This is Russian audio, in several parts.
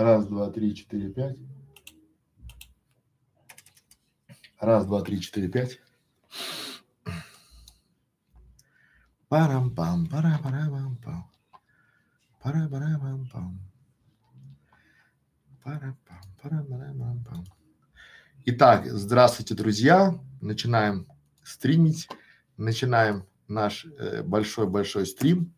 Раз, два, три, четыре, пять. Раз, два, три, четыре, пять. Парам-пам, пара-пара-пам-пам. Пара-пара-пам-пам. Пара-пам, пара-пара-пам-пам. Итак, здравствуйте, друзья. Начинаем стримить. Начинаем наш э, большой-большой э, стрим.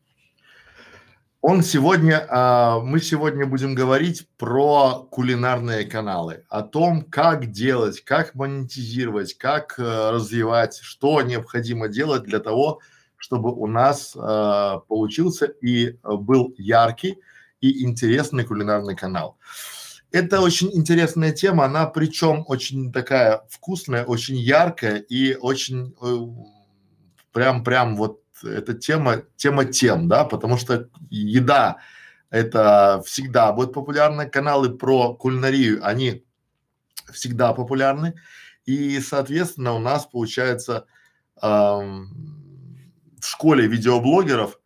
Он сегодня, а, мы сегодня будем говорить про кулинарные каналы, о том, как делать, как монетизировать, как а, развивать, что необходимо делать для того, чтобы у нас а, получился и был яркий и интересный кулинарный канал. Это очень интересная тема, она причем очень такая вкусная, очень яркая и очень э, прям прям вот это тема, тема тем, да, потому что еда это всегда будет популярны, каналы про кулинарию, они всегда популярны, и, соответственно, у нас получается эм, в школе видеоблогеров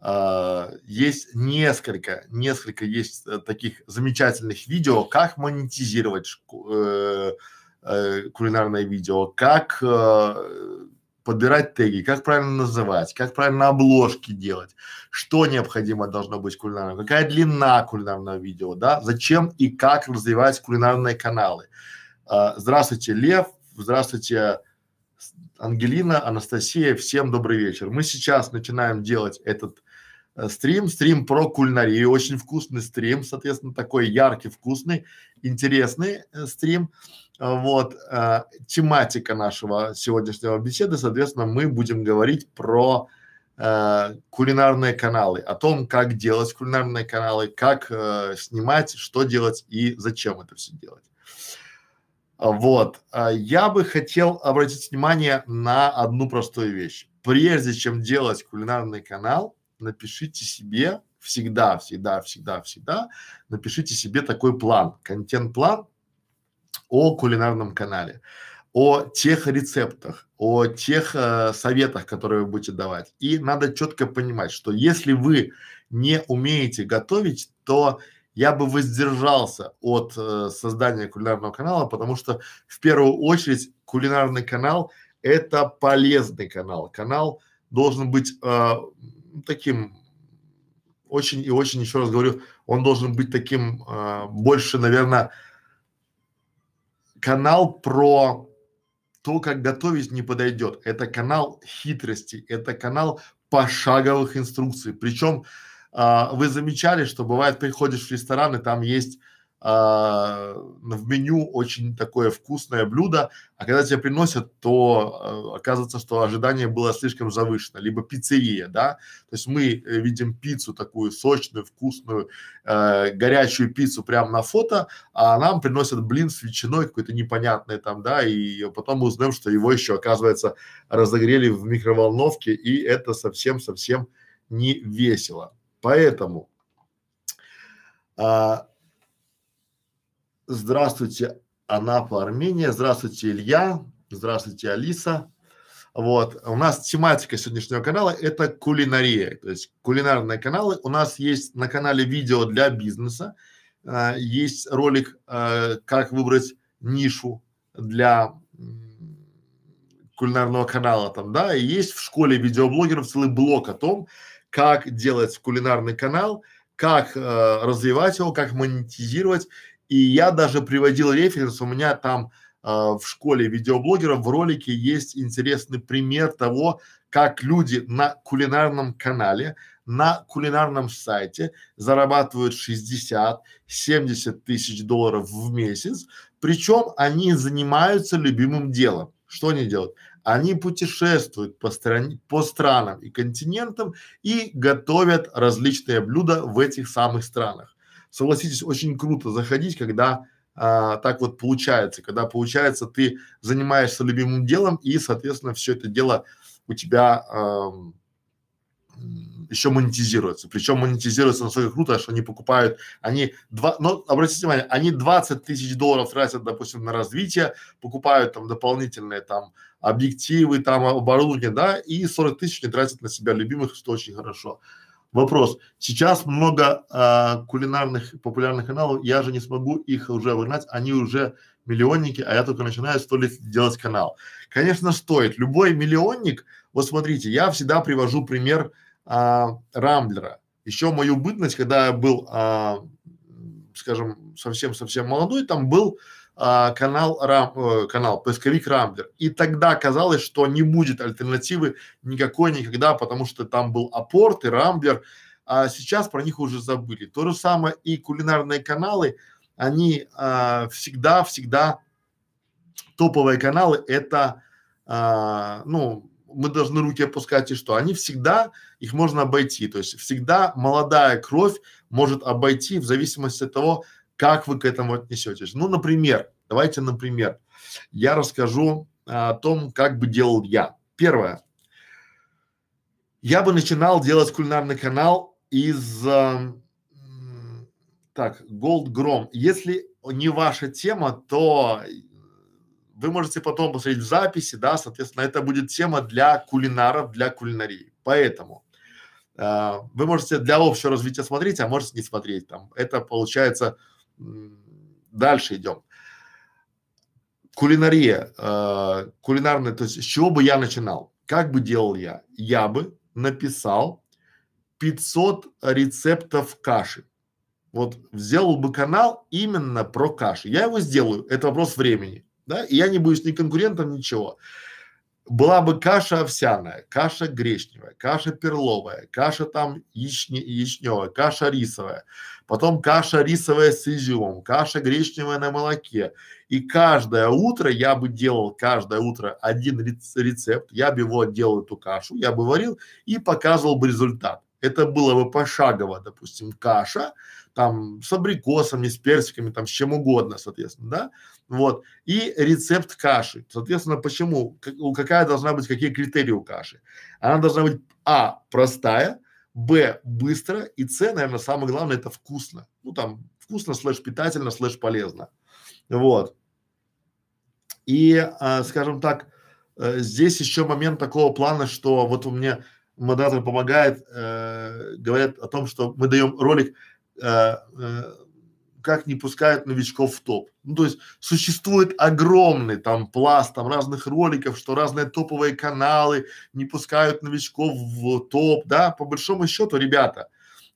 э, есть несколько, несколько есть э, таких замечательных видео, как монетизировать э, э, кулинарное видео, как э, подбирать теги, как правильно называть, как правильно обложки делать, что необходимо должно быть кулинарным, какая длина кулинарного видео, да, зачем и как развивать кулинарные каналы. А, здравствуйте, Лев, здравствуйте, Ангелина, Анастасия, всем добрый вечер. Мы сейчас начинаем делать этот э, стрим, стрим про кулинарию, очень вкусный стрим, соответственно, такой яркий, вкусный, интересный э, стрим. Вот, э, тематика нашего сегодняшнего беседы, соответственно, мы будем говорить про э, кулинарные каналы, о том, как делать кулинарные каналы, как э, снимать, что делать и зачем это все делать. Вот, я бы хотел обратить внимание на одну простую вещь. Прежде чем делать кулинарный канал, напишите себе всегда, всегда, всегда, всегда, напишите себе такой план, контент-план, о кулинарном канале, о тех рецептах, о тех э, советах, которые вы будете давать. И надо четко понимать, что если вы не умеете готовить, то я бы воздержался от э, создания кулинарного канала, потому что в первую очередь кулинарный канал это полезный канал. Канал должен быть э, таким очень и очень, еще раз говорю, он должен быть таким э, больше, наверное, канал про то, как готовить не подойдет. Это канал хитрости, это канал пошаговых инструкций. Причем а, вы замечали, что бывает приходишь в ресторан и там есть а, в меню очень такое вкусное блюдо, а когда тебе приносят, то а, оказывается, что ожидание было слишком завышено, либо пиццерия, да, то есть мы э, видим пиццу такую сочную, вкусную, э, горячую пиццу прямо на фото, а нам приносят блин с ветчиной какой-то непонятный там, да, и потом мы узнаем, что его еще, оказывается, разогрели в микроволновке, и это совсем-совсем не весело. Поэтому а, Здравствуйте, Анапа, Армения. Здравствуйте, Илья. Здравствуйте, Алиса. Вот, у нас тематика сегодняшнего канала – это кулинария, то есть кулинарные каналы. У нас есть на канале видео для бизнеса, э, есть ролик, э, как выбрать нишу для кулинарного канала там, да, и есть в школе видеоблогеров целый блок о том, как делать кулинарный канал, как э, развивать его, как монетизировать и я даже приводил референс, у меня там э, в школе видеоблогеров в ролике есть интересный пример того, как люди на кулинарном канале, на кулинарном сайте зарабатывают 60-70 тысяч долларов в месяц, причем они занимаются любимым делом. Что они делают? Они путешествуют по стране, по странам и континентам и готовят различные блюда в этих самых странах согласитесь, очень круто заходить, когда а, так вот получается, когда получается ты занимаешься любимым делом и, соответственно, все это дело у тебя а, еще монетизируется. Причем монетизируется настолько круто, что они покупают, они два, но обратите внимание, они 20 тысяч долларов тратят, допустим, на развитие, покупают там дополнительные там объективы, там оборудование, да, и 40 тысяч не тратят на себя любимых, что очень хорошо. Вопрос. Сейчас много а, кулинарных популярных каналов, я же не смогу их уже выгнать, они уже миллионники, а я только начинаю сто лет делать канал. Конечно, стоит. Любой миллионник, вот смотрите, я всегда привожу пример а, Рамблера. Еще мою бытность, когда я был, а, скажем, совсем-совсем молодой, там был а, канал, рам, э, канал поисковик Рамблер. И тогда казалось, что не будет альтернативы никакой никогда, потому что там был апорт и Рамблер, а сейчас про них уже забыли. То же самое и кулинарные каналы, они а, всегда, всегда топовые каналы это, а, ну, мы должны руки опускать и что? Они всегда, их можно обойти, то есть всегда молодая кровь может обойти в зависимости от того, как вы к этому отнесетесь. Ну, например, давайте, например, я расскажу а, о том, как бы делал я. Первое. Я бы начинал делать кулинарный канал из а, так, Gold Grom. Если не ваша тема, то вы можете потом посмотреть записи, да, соответственно, это будет тема для кулинаров, для кулинарии. Поэтому э, вы можете для общего развития смотреть, а можете не смотреть там. Это получается, дальше идем. Кулинария, э, кулинарная, то есть с чего бы я начинал? Как бы делал я? Я бы написал 500 рецептов каши. Вот сделал бы канал именно про каши. Я его сделаю, это вопрос времени да, и я не буду ни конкурентом, ничего. Была бы каша овсяная, каша гречневая, каша перловая, каша там яични, яичневая, каша рисовая, потом каша рисовая с изюмом, каша гречневая на молоке. И каждое утро я бы делал, каждое утро один рецепт, я бы его делал эту кашу, я бы варил и показывал бы результат. Это было бы пошагово, допустим, каша, там с абрикосами, с персиками, там с чем угодно, соответственно, да, вот, и рецепт каши, соответственно, почему, как, какая должна быть, какие критерии у каши, она должна быть, а, простая, б, быстро, и с, наверное, самое главное, это вкусно, ну, там, вкусно, слэш питательно, слэш полезно, вот, и, а, скажем так, э, здесь еще момент такого плана, что вот у меня модератор помогает, э, говорят о том, что мы даем ролик э, э, как не пускают новичков в топ. Ну, то есть существует огромный там пласт там разных роликов, что разные топовые каналы не пускают новичков в топ, да, по большому счету, ребята,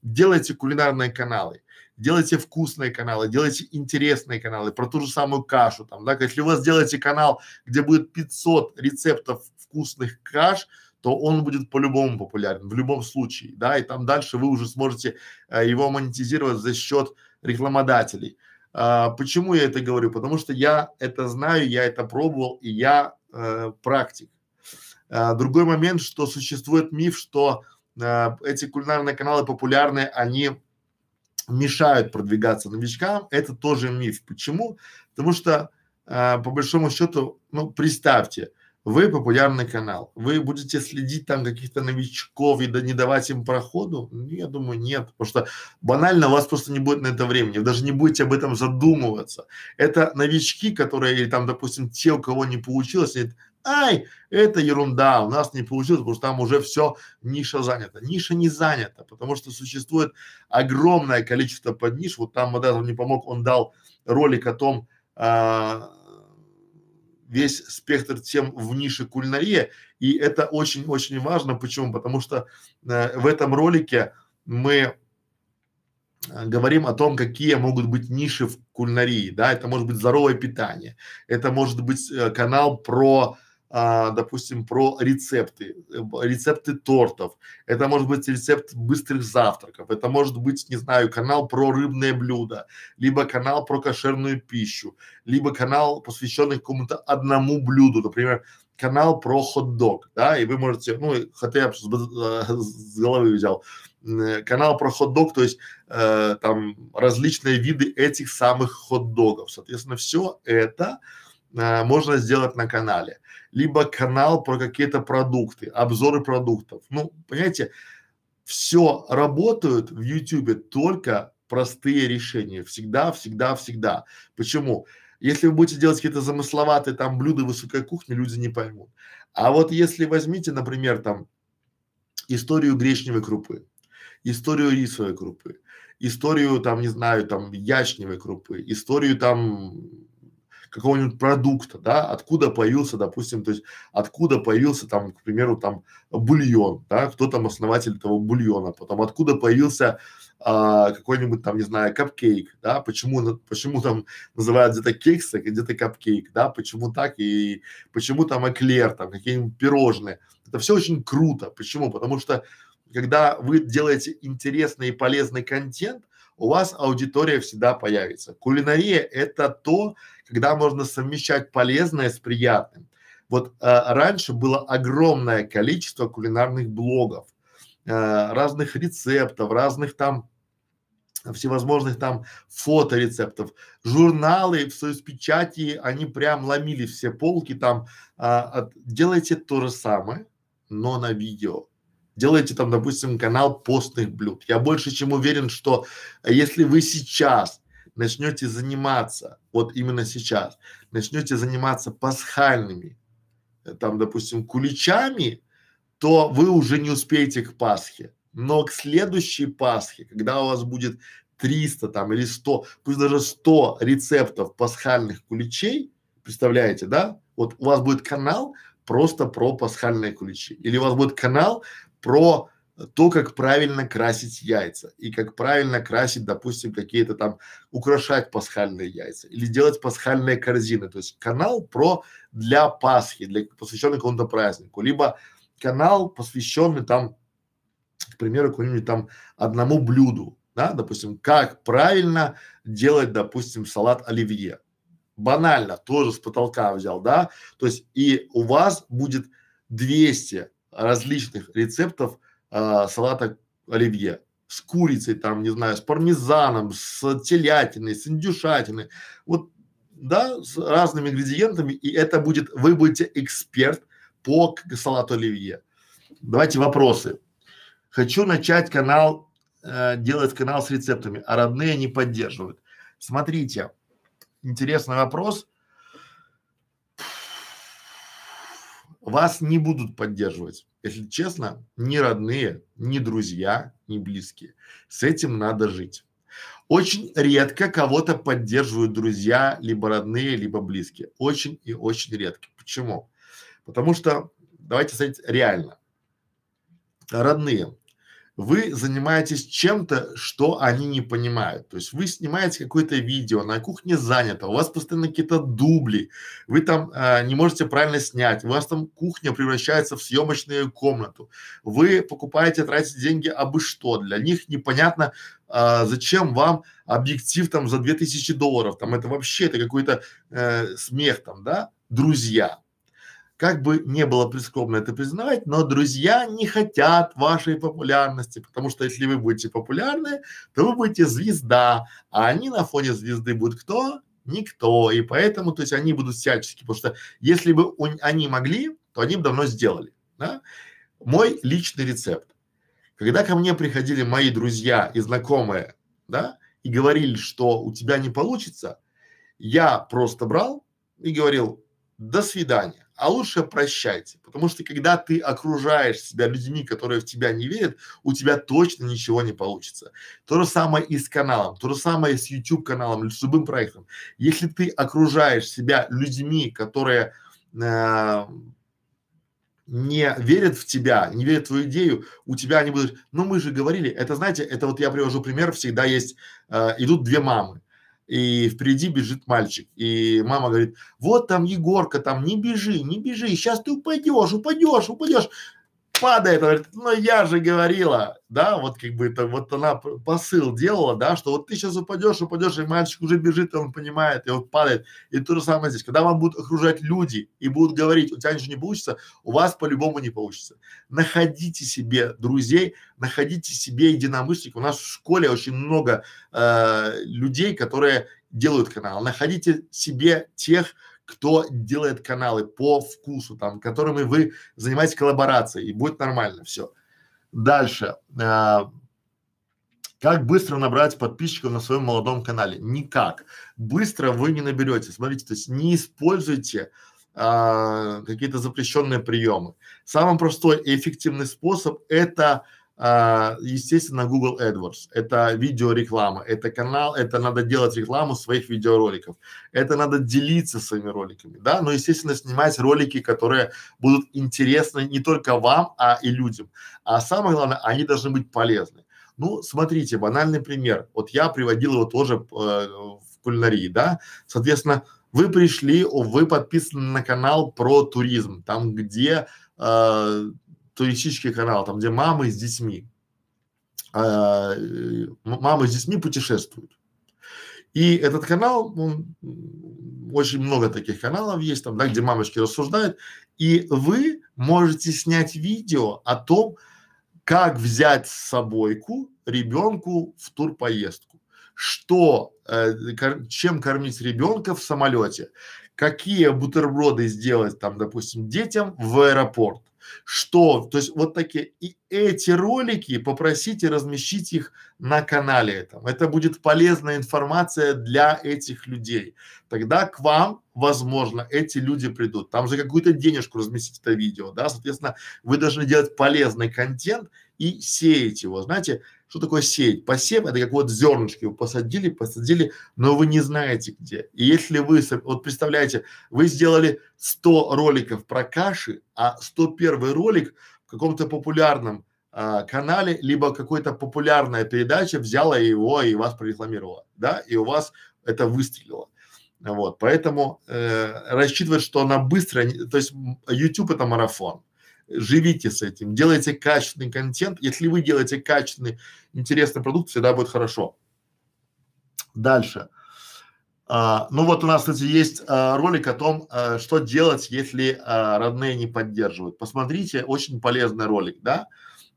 делайте кулинарные каналы, делайте вкусные каналы, делайте интересные каналы, про ту же самую кашу там, да, если у вас делаете канал, где будет 500 рецептов вкусных каш, то он будет по-любому популярен, в любом случае, да, и там дальше вы уже сможете э, его монетизировать за счет рекламодателей. А, почему я это говорю? Потому что я это знаю, я это пробовал, и я э, практик. А, другой момент, что существует миф, что э, эти кулинарные каналы популярные, они мешают продвигаться новичкам, это тоже миф. Почему? Потому что э, по большому счету, ну представьте, вы популярный канал, вы будете следить там каких-то новичков и не давать им проходу? Ну, я думаю, нет, потому что банально у вас просто не будет на это времени, вы даже не будете об этом задумываться. Это новички, которые, или там, допустим, те, у кого не получилось, говорят, ай, это ерунда, у нас не получилось, потому что там уже все, ниша занята. Ниша не занята, потому что существует огромное количество подниш, вот там Модерн не помог, он дал ролик о том, а, весь спектр тем в нише кулинария, и это очень-очень важно. Почему? Потому что э, в этом ролике мы э, говорим о том, какие могут быть ниши в кулинарии, да, это может быть здоровое питание, это может быть э, канал про а, допустим, про рецепты, рецепты тортов, это может быть рецепт быстрых завтраков, это может быть, не знаю, канал про рыбные блюда, либо канал про кошерную пищу, либо канал, посвященный какому-то одному блюду, например, канал про хот-дог, да, и вы можете, ну, хотя я с, с головы взял, канал про хот-дог, то есть э, там различные виды этих самых хот-догов. Соответственно, все это э, можно сделать на канале либо канал про какие-то продукты, обзоры продуктов. Ну, понимаете, все работают в Ютубе только простые решения. Всегда, всегда, всегда. Почему? Если вы будете делать какие-то замысловатые там блюда высокой кухни, люди не поймут. А вот если возьмите, например, там историю гречневой крупы, историю рисовой крупы, историю там, не знаю, там ячневой крупы, историю там какого-нибудь продукта, да, откуда появился, допустим, то есть откуда появился там, к примеру, там бульон, да, кто там основатель этого бульона, потом откуда появился а, какой-нибудь там, не знаю, капкейк, да, почему, почему там называют где-то кекс, а где-то капкейк, да, почему так и почему там эклер, там какие-нибудь пирожные. Это все очень круто. Почему? Потому что когда вы делаете интересный и полезный контент, у вас аудитория всегда появится. Кулинария – это то, когда можно совмещать полезное с приятным. Вот а, раньше было огромное количество кулинарных блогов, а, разных рецептов, разных там всевозможных там фоторецептов, журналы в соцпечати, они прям ломили все полки там. А, от, делайте то же самое, но на видео делаете там, допустим, канал постных блюд. Я больше чем уверен, что если вы сейчас начнете заниматься, вот именно сейчас, начнете заниматься пасхальными, э, там, допустим, куличами, то вы уже не успеете к Пасхе. Но к следующей Пасхе, когда у вас будет 300 там или 100, пусть даже 100 рецептов пасхальных куличей, представляете, да? Вот у вас будет канал просто про пасхальные куличи. Или у вас будет канал про то, как правильно красить яйца и как правильно красить, допустим, какие-то там, украшать пасхальные яйца или делать пасхальные корзины. То есть канал про для Пасхи, для посвященный какому-то празднику, либо канал, посвященный там, к примеру, какому-нибудь там одному блюду, да, допустим, как правильно делать, допустим, салат оливье. Банально, тоже с потолка взял, да, то есть и у вас будет 200 различных рецептов э, салата оливье с курицей, там, не знаю, с пармезаном, с телятиной, с индюшатиной, вот, да, с разными ингредиентами, и это будет, вы будете эксперт по салату оливье. Давайте вопросы. Хочу начать канал, э, делать канал с рецептами, а родные не поддерживают. Смотрите, интересный вопрос. Вас не будут поддерживать, если честно, ни родные, ни друзья, ни близкие. С этим надо жить. Очень редко кого-то поддерживают друзья, либо родные, либо близкие. Очень и очень редко. Почему? Потому что, давайте сказать реально, родные, вы занимаетесь чем-то, что они не понимают. То есть вы снимаете какое-то видео, на кухне занято, у вас постоянно какие-то дубли, вы там а, не можете правильно снять, у вас там кухня превращается в съемочную комнату, вы покупаете, тратите деньги абы что, для них непонятно, а, зачем вам объектив там за 2000 долларов, там это вообще, это какой-то э, смех там, да, друзья как бы не было прискорбно это признавать, но друзья не хотят вашей популярности, потому что если вы будете популярны, то вы будете звезда, а они на фоне звезды будут кто? Никто. И поэтому, то есть они будут всячески, потому что если бы у, они могли, то они бы давно сделали. Да? Мой личный рецепт. Когда ко мне приходили мои друзья и знакомые, да, и говорили, что у тебя не получится, я просто брал и говорил, до свидания а лучше прощайте, потому что когда ты окружаешь себя людьми, которые в тебя не верят, у тебя точно ничего не получится. То же самое и с каналом, то же самое и с YouTube каналом или с любым проектом. Если ты окружаешь себя людьми, которые э, не верят в тебя, не верят в твою идею, у тебя они будут, ну мы же говорили, это знаете, это вот я привожу пример, всегда есть, э, идут две мамы, и впереди бежит мальчик. И мама говорит, вот там Егорка, там не бежи, не бежи, сейчас ты упадешь, упадешь, упадешь падает, говорит, ну я же говорила, да, вот как бы это, вот она посыл делала, да, что вот ты сейчас упадешь, упадешь, и мальчик уже бежит, и он понимает, и вот падает. И то же самое здесь, когда вам будут окружать люди и будут говорить, у тебя ничего не получится, у вас по-любому не получится. Находите себе друзей, находите себе единомышленников. У нас в школе очень много э, людей, которые делают канал. Находите себе тех, кто делает каналы по вкусу, там, которыми вы занимаетесь коллаборацией, и будет нормально все. Дальше. А, как быстро набрать подписчиков на своем молодом канале? Никак. Быстро вы не наберете. Смотрите, то есть не используйте а, какие-то запрещенные приемы. Самый простой и эффективный способ это естественно, Google AdWords. Это видеореклама, это канал, это надо делать рекламу своих видеороликов. Это надо делиться своими роликами, да, но, естественно, снимать ролики, которые будут интересны не только вам, а и людям. А самое главное, они должны быть полезны. Ну, смотрите, банальный пример. Вот я приводил его тоже э, в кулинарии, да. Соответственно, вы пришли, вы подписаны на канал про туризм, там где э, туристический канал, там где мамы с детьми, э, мамы с детьми путешествуют. И этот канал, он, очень много таких каналов есть, там, да, где мамочки рассуждают, и вы можете снять видео о том, как взять с собойку ребенку в турпоездку, что, э, кор, чем кормить ребенка в самолете, какие бутерброды сделать там, допустим, детям в аэропорт, что, то есть вот такие, и эти ролики попросите размещить их на канале этом. Это будет полезная информация для этих людей. Тогда к вам, возможно, эти люди придут. Там же какую-то денежку разместить это видео, да, соответственно, вы должны делать полезный контент и сеять его. Знаете, что такое сеять? Посев это как вот зернышки вы посадили, посадили, но вы не знаете где. И если вы, вот представляете, вы сделали 100 роликов про каши, а 101 ролик в каком-то популярном а, канале, либо какой-то популярная передача взяла его и вас прорекламировала, да, и у вас это выстрелило. Вот, поэтому э, рассчитывать, что она быстро, то есть YouTube это марафон, живите с этим, делайте качественный контент. Если вы делаете качественный, интересный продукт, всегда будет хорошо. Дальше. А, ну вот у нас, кстати, есть а, ролик о том, а, что делать, если а, родные не поддерживают. Посмотрите, очень полезный ролик, да?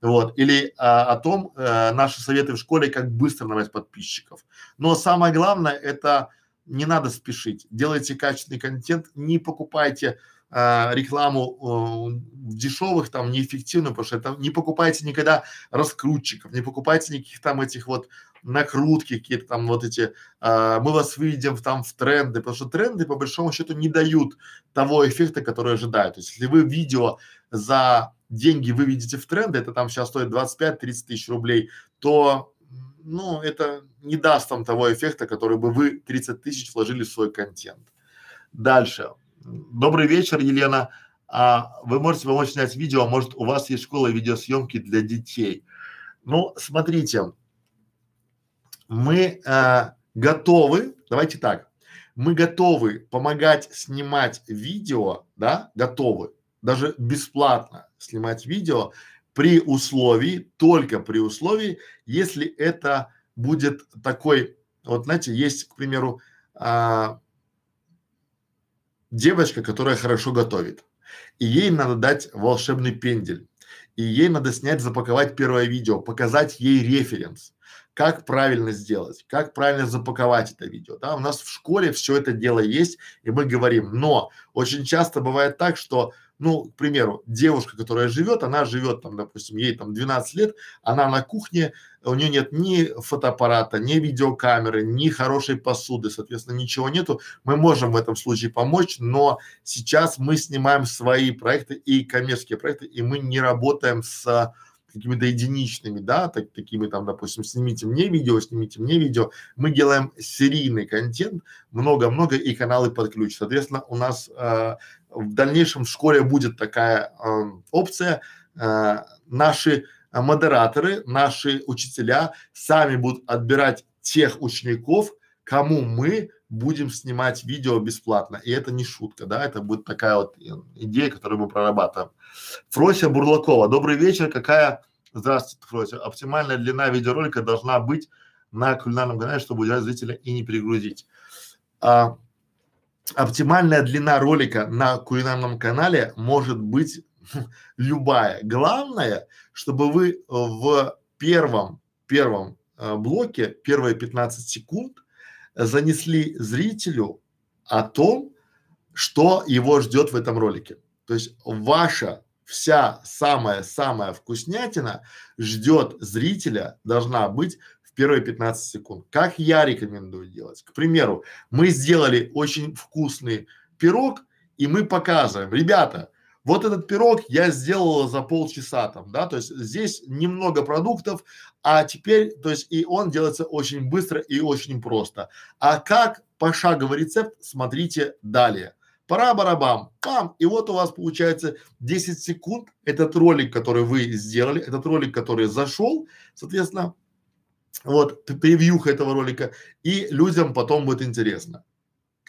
Вот. Или а, о том, а, наши советы в школе, как быстро набрать подписчиков. Но самое главное, это не надо спешить. Делайте качественный контент, не покупайте а, рекламу э, дешевых там неэффективную, потому что это не покупайте никогда раскрутчиков, не покупайте никаких там этих вот накрутки какие-то там вот эти, а, мы вас выведем там в тренды, потому что тренды по большому счету не дают того эффекта, который ожидают. То есть если вы видео за деньги выведете в тренды, это там сейчас стоит 25-30 тысяч рублей, то ну, это не даст там того эффекта, который бы вы 30 тысяч вложили в свой контент. Дальше. Добрый вечер, Елена. А вы можете помочь снять видео, а может у вас есть школа видеосъемки для детей? Ну, смотрите, мы э, готовы, давайте так, мы готовы помогать снимать видео, да, готовы, даже бесплатно снимать видео при условии, только при условии, если это будет такой, вот знаете, есть, к примеру, а, девочка, которая хорошо готовит, и ей надо дать волшебный пендель, и ей надо снять, запаковать первое видео, показать ей референс, как правильно сделать, как правильно запаковать это видео. Да, у нас в школе все это дело есть, и мы говорим, но очень часто бывает так, что ну, к примеру, девушка, которая живет, она живет там, допустим, ей там 12 лет, она на кухне, у нее нет ни фотоаппарата, ни видеокамеры, ни хорошей посуды, соответственно, ничего нету. Мы можем в этом случае помочь, но сейчас мы снимаем свои проекты и коммерческие проекты, и мы не работаем с какими-то единичными, да, так, такими там, допустим, снимите мне видео, снимите мне видео. Мы делаем серийный контент, много-много и каналы под ключ. Соответственно, у нас э, в дальнейшем в школе будет такая э, опция. Э, наши модераторы, наши учителя сами будут отбирать тех учеников, кому мы будем снимать видео бесплатно. И это не шутка, да, это будет такая вот идея, которую мы прорабатываем. Фрося Бурлакова. Добрый вечер. Какая, здравствуйте, Фрося, оптимальная длина видеоролика должна быть на кулинарном канале, чтобы удержать зрителя и не перегрузить? А, оптимальная длина ролика на кулинарном канале может быть любая. Главное, чтобы вы в первом, первом э, блоке, первые 15 секунд занесли зрителю о том, что его ждет в этом ролике. То есть ваша вся самая-самая вкуснятина ждет зрителя, должна быть первые 15 секунд. Как я рекомендую делать? К примеру, мы сделали очень вкусный пирог, и мы показываем, ребята, Вот этот пирог я сделала за полчаса там, да, то есть здесь немного продуктов, а теперь, то есть и он делается очень быстро и очень просто. А как пошаговый рецепт, смотрите далее. Пора барабам, пам, и вот у вас получается 10 секунд, этот ролик, который вы сделали, этот ролик, который зашел, соответственно, вот превьюха этого ролика, и людям потом будет интересно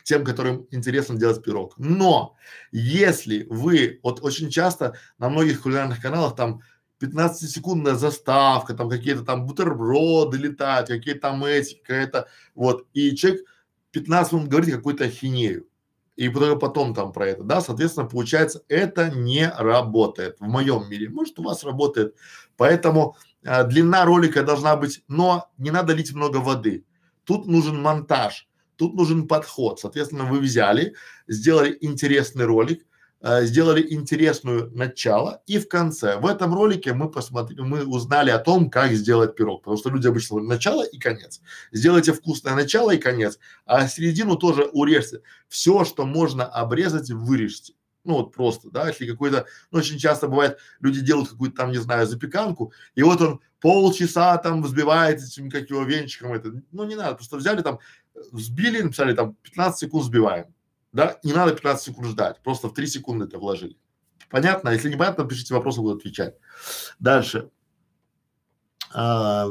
тем, которым интересно делать пирог. Но если вы, вот очень часто на многих кулинарных каналах там 15-секундная заставка, там какие-то там бутерброды летают, какие-то там эти, какая-то, вот, и человек 15 минут говорит какую-то ахинею. И только потом там про это, да, соответственно, получается, это не работает в моем мире. Может, у вас работает. Поэтому э, длина ролика должна быть, но не надо лить много воды. Тут нужен монтаж. Тут нужен подход. Соответственно, вы взяли, сделали интересный ролик, э, сделали интересную начало и в конце. В этом ролике мы посмотрели, мы узнали о том, как сделать пирог, потому что люди обычно говорят начало и конец. Сделайте вкусное начало и конец, а середину тоже урежьте. Все, что можно обрезать, вырежьте. Ну вот просто, да, если какой-то, ну очень часто бывает, люди делают какую-то там, не знаю, запеканку, и вот он полчаса там взбивает этим, как его венчиком это, ну не надо, просто взяли там взбили, написали там 15 секунд сбиваем, да, не надо 15 секунд ждать, просто в 3 секунды это вложили. Понятно? Если не понятно, пишите вопросы, буду отвечать. Дальше. А,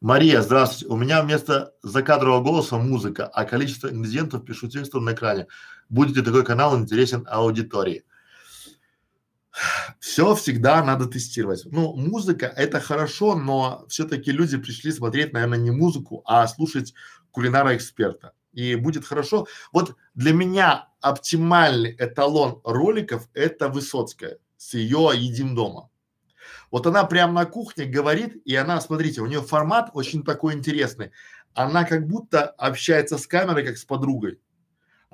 Мария, здравствуйте. У меня вместо закадрового голоса музыка, а количество ингредиентов пишу текстом на экране. Будет ли такой канал интересен аудитории? Все всегда надо тестировать. Ну, музыка это хорошо, но все-таки люди пришли смотреть, наверное, не музыку, а слушать кулинара-эксперта. И будет хорошо. Вот для меня оптимальный эталон роликов – это Высоцкая с ее «Едим дома». Вот она прямо на кухне говорит, и она, смотрите, у нее формат очень такой интересный. Она как будто общается с камерой, как с подругой.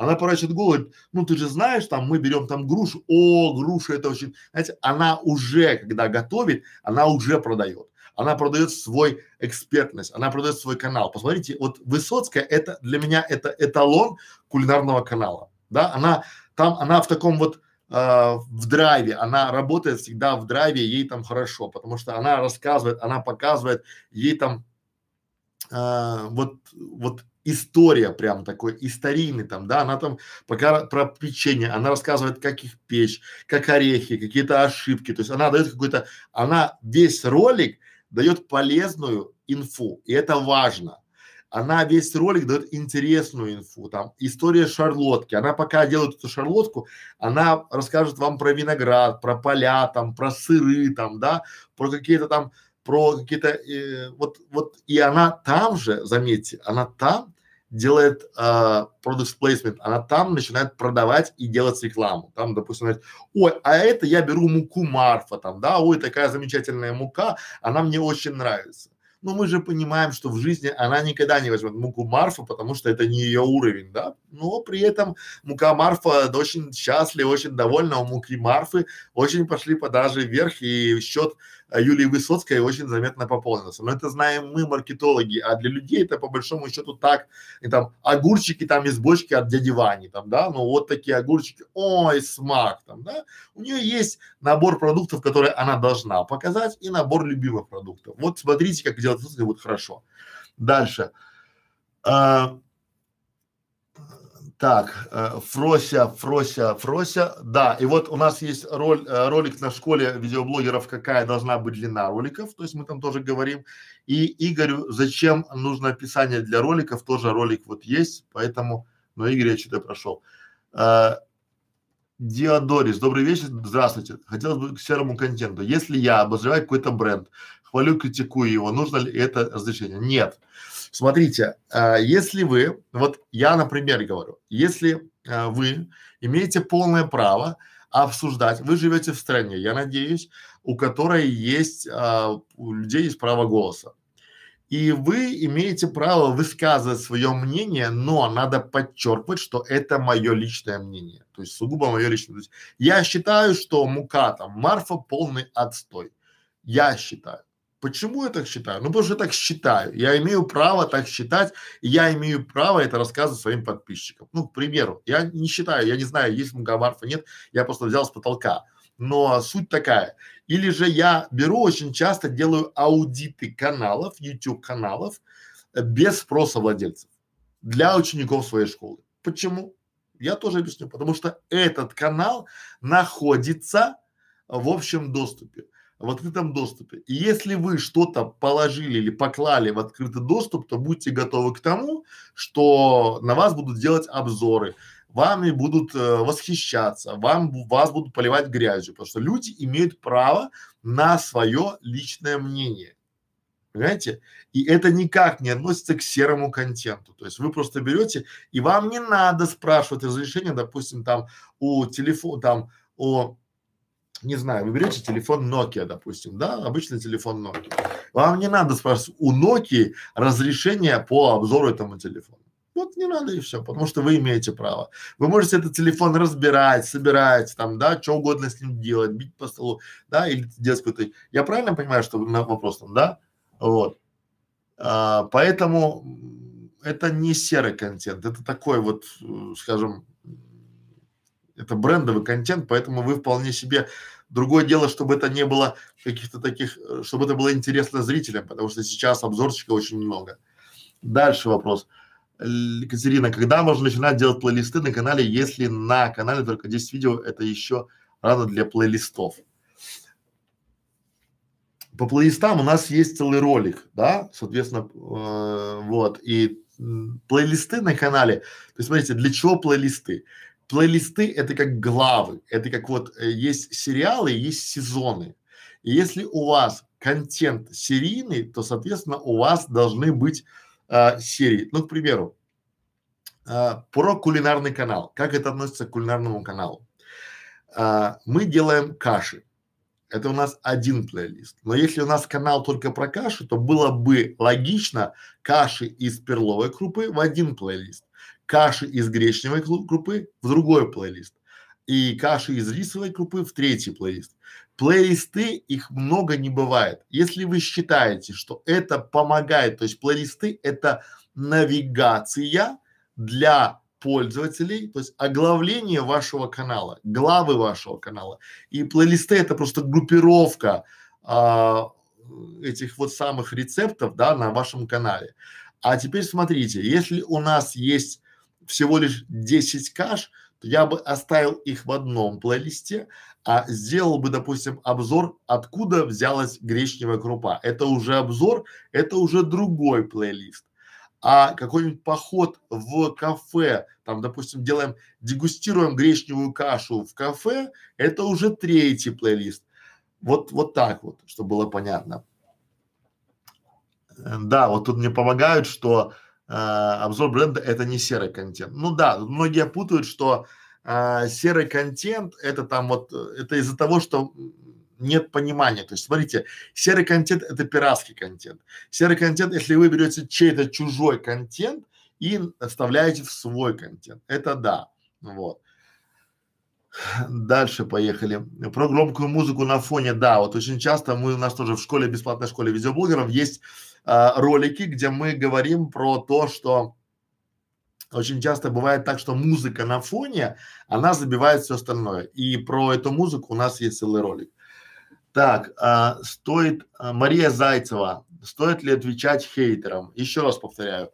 Она голову, говорит, ну ты же знаешь, там мы берем там грушу, о, груша это очень, знаете, она уже, когда готовит, она уже продает. Она продает свой экспертность, она продает свой канал. Посмотрите, вот Высоцкая это для меня это эталон кулинарного канала, да, она там, она в таком вот э, в драйве, она работает всегда в драйве, ей там хорошо, потому что она рассказывает, она показывает, ей там э, вот вот история прям такой историйный там, да, она там пока про печенье, она рассказывает, как их печь, как орехи, какие-то ошибки, то есть она дает какой-то, она весь ролик дает полезную инфу, и это важно. Она весь ролик дает интересную инфу, там история шарлотки. Она пока делает эту шарлотку, она расскажет вам про виноград, про поля, там, про сыры, там, да, про какие-то там, про какие-то, э, вот, вот, и она там же, заметьте, она там делает э, product placement, она там начинает продавать и делать рекламу. Там, допустим, говорит, ой, а это я беру муку Марфа, там, да, ой, такая замечательная мука, она мне очень нравится. Но мы же понимаем, что в жизни она никогда не возьмет муку Марфа, потому что это не ее уровень, да. Но при этом мука Марфа очень счастлива, очень довольна, у муки Марфы очень пошли продажи вверх и счет Юлии Высоцкой очень заметно пополнился. Но это знаем мы, маркетологи, а для людей это по большому счету так, и там огурчики там из бочки от дяди Вани, там, да, ну вот такие огурчики, ой, смак, там, да, у нее есть набор продуктов, которые она должна показать, и набор любимых продуктов. Вот смотрите, как делать Высоцкая будет хорошо. Дальше. А, так, э, Фрося, Фрося, Фрося, да, и вот у нас есть роль, э, ролик на школе видеоблогеров, какая должна быть длина роликов, то есть мы там тоже говорим. И Игорю, зачем нужно описание для роликов, тоже ролик вот есть, поэтому, но Игорь я что-то прошел. Э, Диодорис, добрый вечер, здравствуйте. Хотелось бы к серому контенту. Если я обозреваю какой-то бренд, хвалю, критикую его, нужно ли это разрешение? Нет. Смотрите, э, если вы, вот я, например, говорю, если э, вы имеете полное право обсуждать, вы живете в стране, я надеюсь, у которой есть, э, у людей есть право голоса. И вы имеете право высказывать свое мнение, но надо подчеркивать, что это мое личное мнение. То есть сугубо мое личное. То есть я считаю, что мука там Марфа полный отстой. Я считаю. Почему я так считаю? Ну, потому что я так считаю. Я имею право так считать, и я имею право это рассказывать своим подписчикам. Ну, к примеру, я не считаю, я не знаю, есть мугамарфа, нет, я просто взял с потолка. Но суть такая. Или же я беру очень часто, делаю аудиты каналов, YouTube каналов э, без спроса владельцев для учеников своей школы. Почему? Я тоже объясню. Потому что этот канал находится в общем доступе в открытом доступе. И если вы что-то положили или поклали в открытый доступ, то будьте готовы к тому, что на вас будут делать обзоры, вами будут э, восхищаться, вам, вас будут поливать грязью, потому что люди имеют право на свое личное мнение. Понимаете? И это никак не относится к серому контенту. То есть вы просто берете, и вам не надо спрашивать разрешение, допустим, там у телефона, там у не знаю, вы берете телефон Nokia, допустим, да, обычный телефон Nokia. Вам не надо спрашивать у Nokia разрешение по обзору этому телефону. Вот не надо и все, потому что вы имеете право. Вы можете этот телефон разбирать, собирать, там, да, что угодно с ним делать, бить по столу, да, или делать какой-то. Я правильно понимаю, что на вопрос там, да? Вот. А, поэтому это не серый контент, это такой вот, э, скажем, это брендовый контент, поэтому вы вполне себе. Другое дело, чтобы это не было каких-то таких, э, чтобы это было интересно зрителям, потому что сейчас обзорчика очень много. Дальше вопрос. Екатерина, когда можно начинать делать плейлисты на канале, если на канале только 10 видео, это еще рано для плейлистов? По плейлистам у нас есть целый ролик, да, соответственно, э, вот, и плейлисты на канале, то есть смотрите, для чего плейлисты? Плейлисты это как главы, это как вот э, есть сериалы, есть сезоны. И если у вас контент серийный, то, соответственно, у вас должны быть э, серии. Ну, к примеру, э, про кулинарный канал. Как это относится к кулинарному каналу? Э, мы делаем каши. Это у нас один плейлист. Но если у нас канал только про каши, то было бы логично каши из перловой крупы в один плейлист каши из гречневой крупы в другой плейлист и каши из рисовой крупы в третий плейлист. Плейлисты, их много не бывает. Если вы считаете, что это помогает, то есть плейлисты это навигация для пользователей, то есть оглавление вашего канала, главы вашего канала. И плейлисты это просто группировка а, этих вот самых рецептов, да, на вашем канале. А теперь смотрите, если у нас есть всего лишь 10 каш, то я бы оставил их в одном плейлисте, а сделал бы, допустим, обзор, откуда взялась гречневая крупа. Это уже обзор, это уже другой плейлист. А какой-нибудь поход в кафе, там, допустим, делаем, дегустируем гречневую кашу в кафе, это уже третий плейлист. Вот, вот так вот, чтобы было понятно. Да, вот тут мне помогают, что а, обзор бренда это не серый контент. Ну да, многие путают, что а, серый контент это там вот, это из-за того, что нет понимания. То есть, смотрите, серый контент это пиратский контент. Серый контент, если вы берете чей-то чужой контент и вставляете в свой контент, это да. Вот. Дальше поехали. Про громкую музыку на фоне, да, вот очень часто мы у нас тоже в школе, бесплатной школе видеоблогеров есть а, ролики, где мы говорим про то, что очень часто бывает так, что музыка на фоне, она забивает все остальное. И про эту музыку у нас есть целый ролик. Так, а, стоит, а, Мария Зайцева, стоит ли отвечать хейтерам? Еще раз повторяю,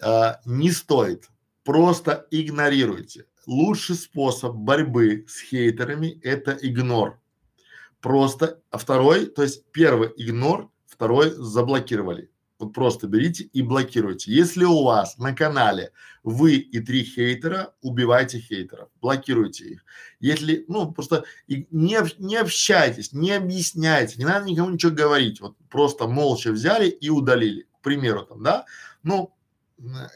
а, не стоит, просто игнорируйте. Лучший способ борьбы с хейтерами – это игнор. Просто, а второй, то есть первый игнор, второй заблокировали. Вот просто берите и блокируйте. Если у вас на канале вы и три хейтера, убивайте хейтеров, блокируйте их. Если, ну, просто не, не общайтесь, не объясняйте, не надо никому ничего говорить. Вот просто молча взяли и удалили, к примеру, там, да. Ну,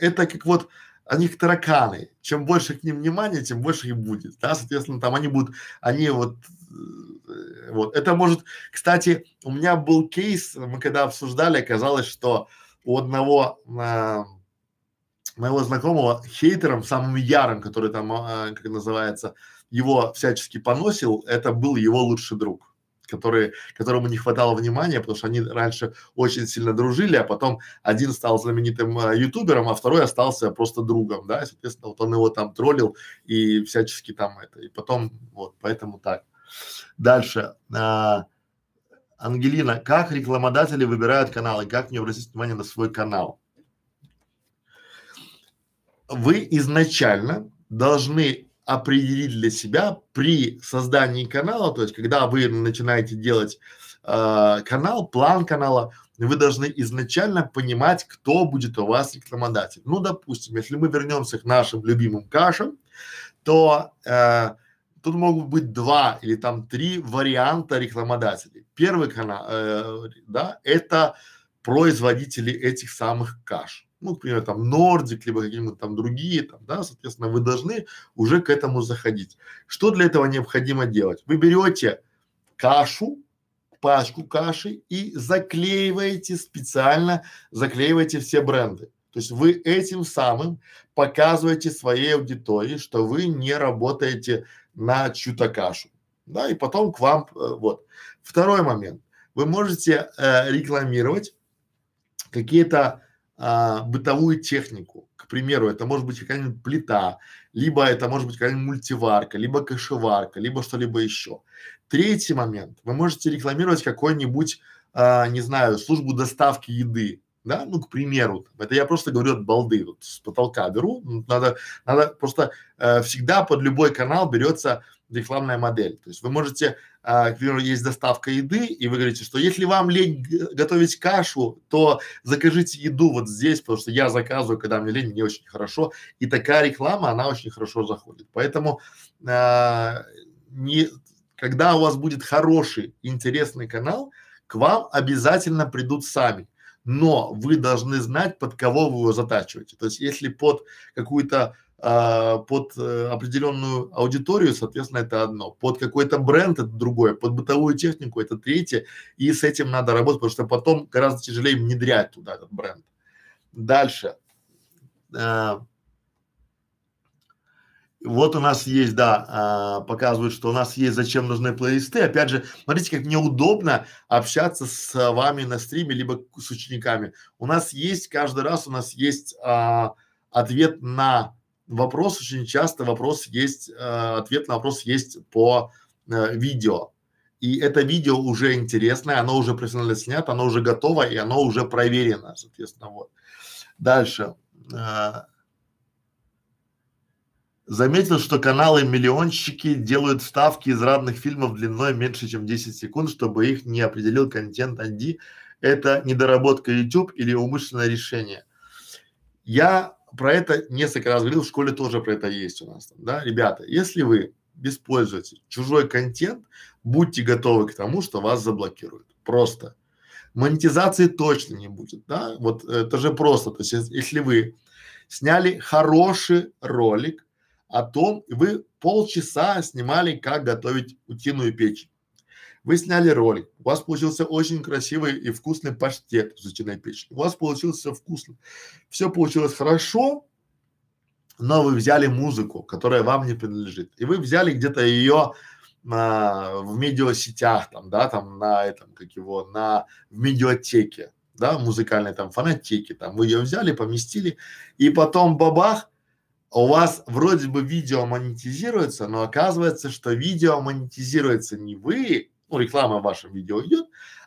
это как вот они как тараканы. Чем больше к ним внимания, тем больше их будет, да, соответственно, там они будут, они вот Э, вот. Это может, кстати, у меня был кейс, мы когда обсуждали, оказалось, что у одного э, моего знакомого хейтером, самым ярым, который там, э, как называется, его всячески поносил, это был его лучший друг. Которые, которому не хватало внимания, потому что они раньше очень сильно дружили, а потом один стал знаменитым э, ютубером, а второй остался просто другом, да, и, соответственно, вот он его там троллил и всячески там это, и потом вот, поэтому так. Дальше. А, Ангелина, как рекламодатели выбирают каналы, как мне обратить внимание на свой канал? Вы изначально должны определить для себя при создании канала, то есть когда вы начинаете делать э, канал, план канала, вы должны изначально понимать, кто будет у вас рекламодатель. Ну, допустим, если мы вернемся к нашим любимым кашам, то э, тут могут быть два или там три варианта рекламодателей. Первый канал, э, да, это производители этих самых каш ну, например, там Нордик, либо какие-нибудь там другие, там, да, соответственно, вы должны уже к этому заходить. Что для этого необходимо делать? Вы берете кашу, пачку каши и заклеиваете специально, заклеиваете все бренды. То есть вы этим самым показываете своей аудитории, что вы не работаете на чью-то кашу, да, и потом к вам, э, вот. Второй момент. Вы можете э, рекламировать какие-то а, бытовую технику. К примеру, это может быть какая-нибудь плита, либо это может быть какая-нибудь мультиварка, либо кашеварка, либо что-либо еще. Третий момент. Вы можете рекламировать какой-нибудь, а, не знаю, службу доставки еды, да, ну, к примеру, это я просто говорю от балды, вот с потолка беру, надо, надо просто э, всегда под любой канал берется рекламная модель. То есть вы можете, а, к примеру, есть доставка еды, и вы говорите, что если вам лень готовить кашу, то закажите еду вот здесь, потому что я заказываю, когда мне лень, мне очень хорошо. И такая реклама, она очень хорошо заходит. Поэтому а, не, когда у вас будет хороший, интересный канал, к вам обязательно придут сами. Но вы должны знать, под кого вы его затачиваете. То есть, если под какую-то а, под э, определенную аудиторию, соответственно, это одно. Под какой-то бренд это другое, под бытовую технику это третье. И с этим надо работать, потому что потом гораздо тяжелее внедрять туда этот бренд. Дальше. А, вот у нас есть, да, а, показывают, что у нас есть зачем нужны плейлисты. Опять же, смотрите, как мне удобно общаться с вами на стриме, либо с учениками. У нас есть, каждый раз у нас есть а, ответ на вопрос очень часто вопрос есть, э, ответ на вопрос есть по э, видео. И это видео уже интересное, оно уже профессионально снято, оно уже готово и оно уже проверено, соответственно, вот. Дальше. Э, заметил, что каналы-миллионщики делают ставки из разных фильмов длиной меньше, чем 10 секунд, чтобы их не определил контент ID. Это недоработка YouTube или умышленное решение? Я про это несколько раз говорил, в школе тоже про это есть у нас, да, ребята, если вы используете чужой контент, будьте готовы к тому, что вас заблокируют, просто. Монетизации точно не будет, да, вот это же просто, то есть если вы сняли хороший ролик о том, вы полчаса снимали, как готовить утиную печень, вы сняли ролик, у вас получился очень красивый и вкусный паштет с утиной печени, у вас получился вкусный, все получилось хорошо, но вы взяли музыку, которая вам не принадлежит, и вы взяли где-то ее а, в медиасетях, там, да, там на этом, как его, на, в медиатеке, да, музыкальной там фанатеке, там, вы ее взяли, поместили, и потом бабах, у вас вроде бы видео монетизируется, но оказывается, что видео монетизируется не вы, ну, реклама в вашем видео идет,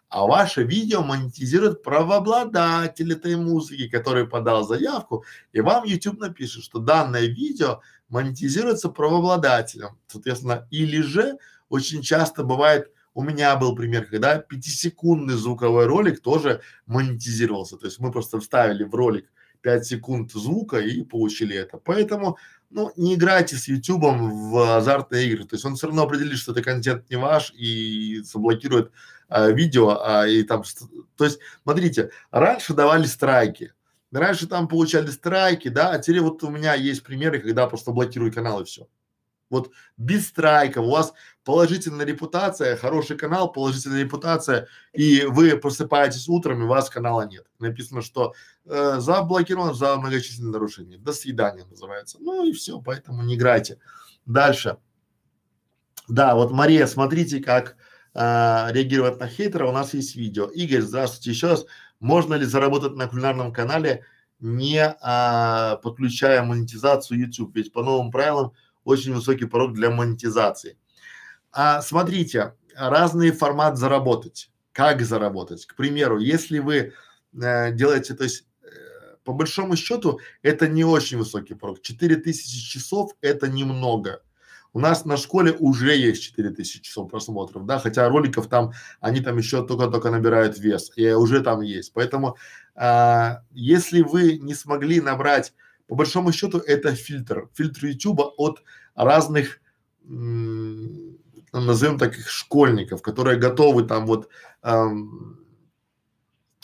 а ваше видео монетизирует правообладатель этой музыки, который подал заявку, и вам YouTube напишет, что данное видео монетизируется правообладателем, соответственно, или же очень часто бывает, у меня был пример, когда пятисекундный звуковой ролик тоже монетизировался, то есть мы просто вставили в ролик 5 секунд звука и получили это. Поэтому ну, не играйте с Ютубом в азартные игры, то есть он все равно определит, что это контент не ваш и заблокирует а, видео, а, и там, то есть, смотрите, раньше давали страйки, раньше там получали страйки, да, а теперь вот у меня есть примеры, когда просто блокируют канал и все. Вот без страйков, у вас положительная репутация, хороший канал, положительная репутация, и вы просыпаетесь утром, и у вас канала нет. Написано, что э, заблокирован за многочисленные нарушения. До свидания называется. Ну и все, поэтому не играйте. Дальше. Да, вот Мария, смотрите, как а, реагировать на хейтера, у нас есть видео. Игорь, здравствуйте еще раз. Можно ли заработать на кулинарном канале, не а, подключая монетизацию YouTube? Ведь по новым правилам очень высокий порог для монетизации. А, смотрите, разный формат заработать. Как заработать? К примеру, если вы э, делаете, то есть э, по большому счету это не очень высокий порог. 4000 часов это немного. У нас на школе уже есть 4000 часов просмотров, да, хотя роликов там, они там еще только-только набирают вес, и уже там есть. Поэтому, а, если вы не смогли набрать, по большому счету, это фильтр, фильтр YouTube от разных, назовем так их школьников, которые готовы там вот эм,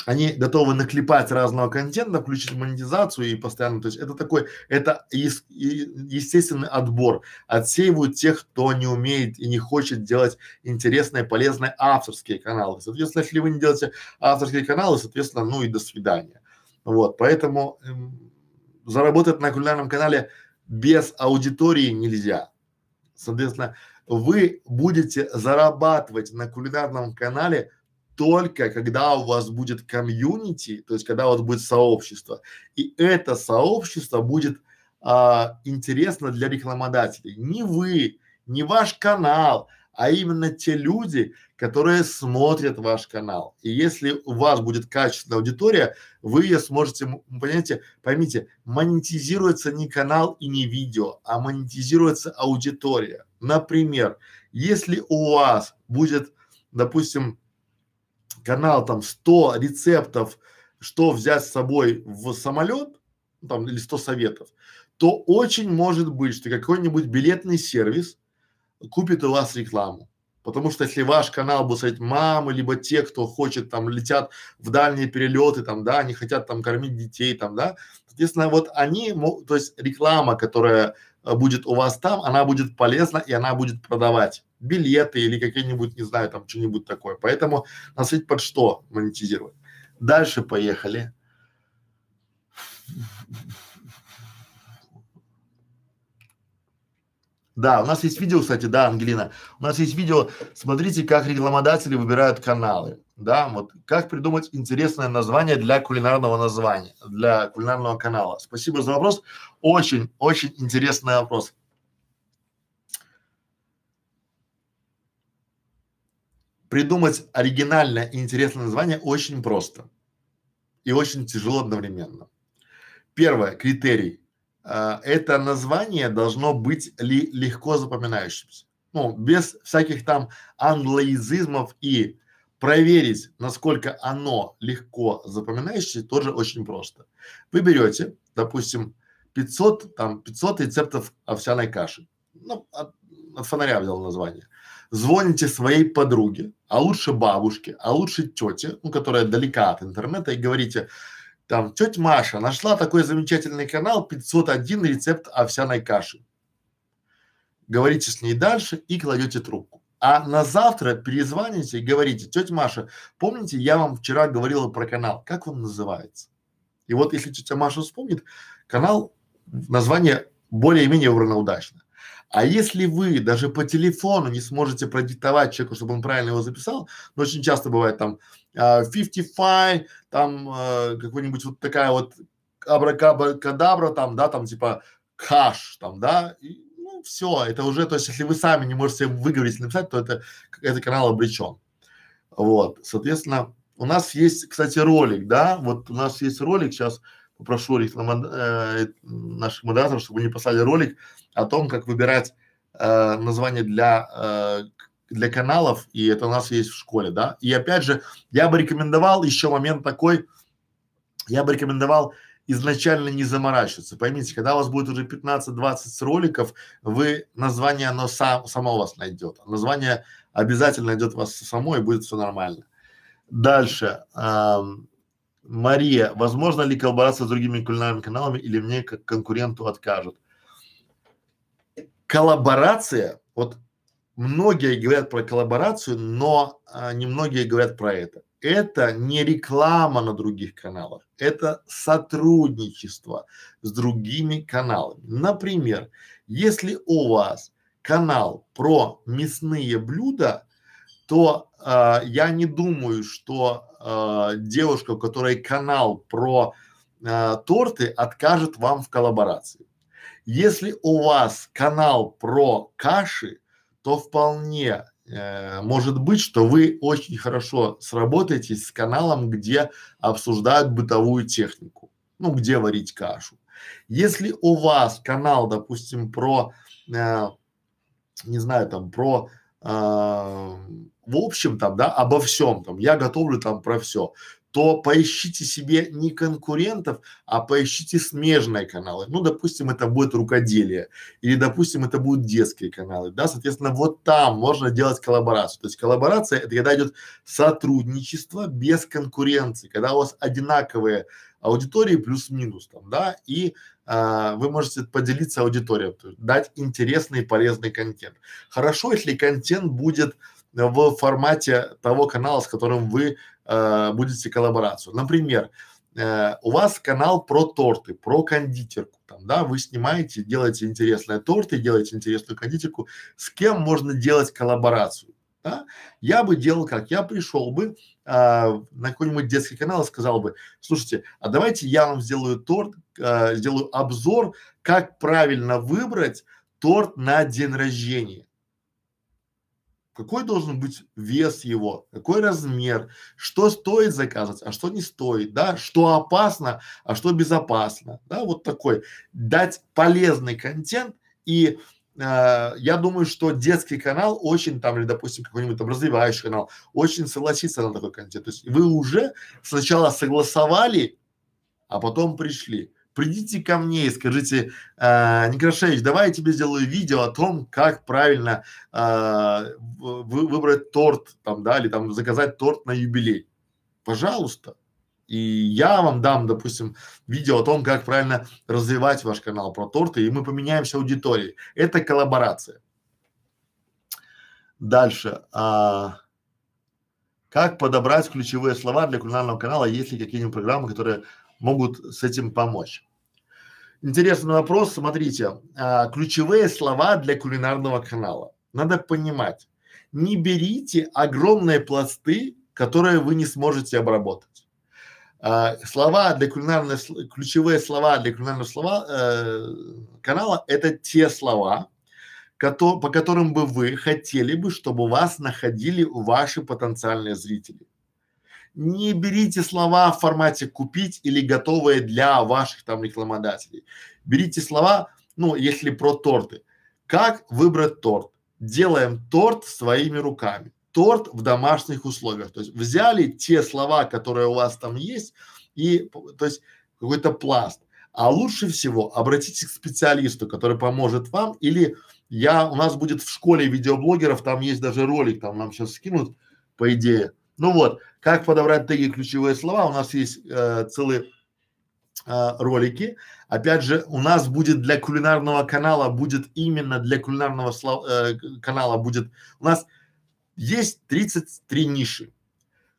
они готовы наклепать разного контента, включить монетизацию и постоянно, то есть это такой, это ес, естественный отбор, отсеивают тех, кто не умеет и не хочет делать интересные, полезные авторские каналы. Соответственно, если вы не делаете авторские каналы, соответственно, ну и до свидания. Вот, поэтому эм, заработать на кулинарном канале без аудитории нельзя. Соответственно, вы будете зарабатывать на кулинарном канале только когда у вас будет комьюнити, то есть когда у вас будет сообщество, и это сообщество будет а, интересно для рекламодателей. Не вы, не ваш канал, а именно те люди, которые смотрят ваш канал. И если у вас будет качественная аудитория, вы ее сможете, понимаете, поймите, монетизируется не канал и не видео, а монетизируется аудитория. Например, если у вас будет, допустим, канал там 100 рецептов, что взять с собой в самолет, там или 100 советов, то очень может быть, что какой-нибудь билетный сервис купит у вас рекламу. Потому что если ваш канал будет смотреть мамы, либо те, кто хочет там летят в дальние перелеты, там, да, они хотят там кормить детей, там, да, соответственно, вот они, то есть реклама, которая э, будет у вас там, она будет полезна и она будет продавать билеты или какие-нибудь, не знаю, там что-нибудь такое. Поэтому надо смотреть под что монетизировать. Дальше поехали. Да, у нас есть видео, кстати, да, Ангелина. У нас есть видео, смотрите, как рекламодатели выбирают каналы. Да, вот как придумать интересное название для кулинарного названия, для кулинарного канала. Спасибо за вопрос. Очень, очень интересный вопрос. придумать оригинальное и интересное название очень просто и очень тяжело одновременно. Первое, критерий. Э, это название должно быть ли, легко запоминающимся. Ну, без всяких там англоязизмов и проверить, насколько оно легко запоминающееся, тоже очень просто. Вы берете, допустим, 500, там, 500 рецептов овсяной каши. Ну, от, от фонаря взял название звоните своей подруге, а лучше бабушке, а лучше тете, ну, которая далека от интернета, и говорите, там, тетя Маша нашла такой замечательный канал 501 рецепт овсяной каши. Говорите с ней дальше и кладете трубку. А на завтра перезвоните и говорите, тетя Маша, помните, я вам вчера говорила про канал, как он называется? И вот если тетя Маша вспомнит, канал, название более-менее выбрано удачно. А если вы даже по телефону не сможете продиктовать человеку, чтобы он правильно его записал, но очень часто бывает там 55, там э, какой-нибудь вот такая вот абракадабра там, да, там типа каш, там, да, и, ну все, это уже, то есть если вы сами не можете выговорить написать, то это, это канал обречен. Вот, соответственно, у нас есть, кстати, ролик, да, вот у нас есть ролик, сейчас попрошу э, наших модераторов, чтобы они послали ролик о том, как выбирать э, название для э, для каналов, и это у нас есть в школе, да. И опять же, я бы рекомендовал еще момент такой, я бы рекомендовал изначально не заморачиваться. Поймите, когда у вас будет уже 15-20 роликов, вы название оно сам, само вас найдет. Название обязательно найдет вас само и будет все нормально. Дальше. Эм, Мария, возможно ли коллаборация с другими кулинарными каналами или мне как конкуренту откажут? Коллаборация, вот многие говорят про коллаборацию, но а, немногие говорят про это. Это не реклама на других каналах, это сотрудничество с другими каналами. Например, если у вас канал про мясные блюда, то э, я не думаю, что э, девушка, у которой канал про э, торты, откажет вам в коллаборации. Если у вас канал про каши, то вполне э, может быть, что вы очень хорошо сработаетесь с каналом, где обсуждают бытовую технику, ну, где варить кашу. Если у вас канал, допустим, про, э, не знаю, там, про э, в общем там, да, обо всем там, я готовлю там про все, то поищите себе не конкурентов, а поищите смежные каналы. Ну, допустим, это будет рукоделие или, допустим, это будут детские каналы, да, соответственно, вот там можно делать коллаборацию. То есть коллаборация это когда идет сотрудничество без конкуренции, когда у вас одинаковые аудитории плюс-минус там, да, и а, вы можете поделиться аудиторией, дать интересный и полезный контент. Хорошо, если контент будет в формате того канала, с которым вы э, будете коллаборацию. Например, э, у вас канал про торты, про кондитерку, там, да, вы снимаете, делаете интересные торты, делаете интересную кондитерку. С кем можно делать коллаборацию? Да? Я бы делал как? Я пришел бы а, на какой-нибудь детский канал и сказал бы, слушайте, а давайте я вам сделаю торт, а, сделаю обзор, как правильно выбрать торт на день рождения какой должен быть вес его, какой размер, что стоит заказывать, а что не стоит, да, что опасно, а что безопасно, да, вот такой, дать полезный контент и э, я думаю, что детский канал очень там, или допустим какой-нибудь там развивающий канал, очень согласится на такой контент, то есть вы уже сначала согласовали, а потом пришли придите ко мне и скажите, э, Некрашевич, давай я тебе сделаю видео о том, как правильно э, вы, выбрать торт там, да, или там заказать торт на юбилей. Пожалуйста. И я вам дам, допустим, видео о том, как правильно развивать ваш канал про торты, и мы поменяемся аудиторией. Это коллаборация. Дальше. А, как подобрать ключевые слова для кулинарного канала? Есть ли какие-нибудь программы, которые могут с этим помочь? Интересный вопрос. Смотрите, а, ключевые слова для кулинарного канала. Надо понимать, не берите огромные пласты, которые вы не сможете обработать. А, слова для кулинарного, ключевые слова для кулинарного слова, э, канала – это те слова, кото, по которым бы вы хотели бы, чтобы вас находили ваши потенциальные зрители не берите слова в формате купить или готовые для ваших там рекламодателей. Берите слова, ну, если про торты. Как выбрать торт? Делаем торт своими руками. Торт в домашних условиях. То есть взяли те слова, которые у вас там есть, и, то есть какой-то пласт. А лучше всего обратитесь к специалисту, который поможет вам, или я, у нас будет в школе видеоблогеров, там есть даже ролик, там нам сейчас скинут, по идее. Ну вот, как подобрать теги ключевые слова, у нас есть э, целые э, ролики. Опять же, у нас будет для кулинарного канала, будет именно для кулинарного слов, э, канала будет, у нас есть 33 ниши.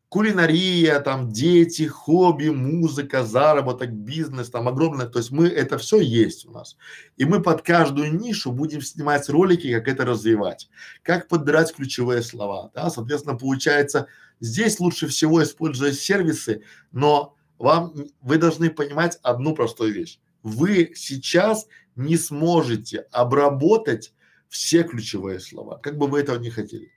Кулинария, там дети, хобби, музыка, заработок, бизнес, там огромное, то есть мы, это все есть у нас. И мы под каждую нишу будем снимать ролики, как это развивать, как подбирать ключевые слова, да, соответственно, получается, Здесь лучше всего использовать сервисы, но вам, вы должны понимать одну простую вещь. Вы сейчас не сможете обработать все ключевые слова, как бы вы этого не хотели.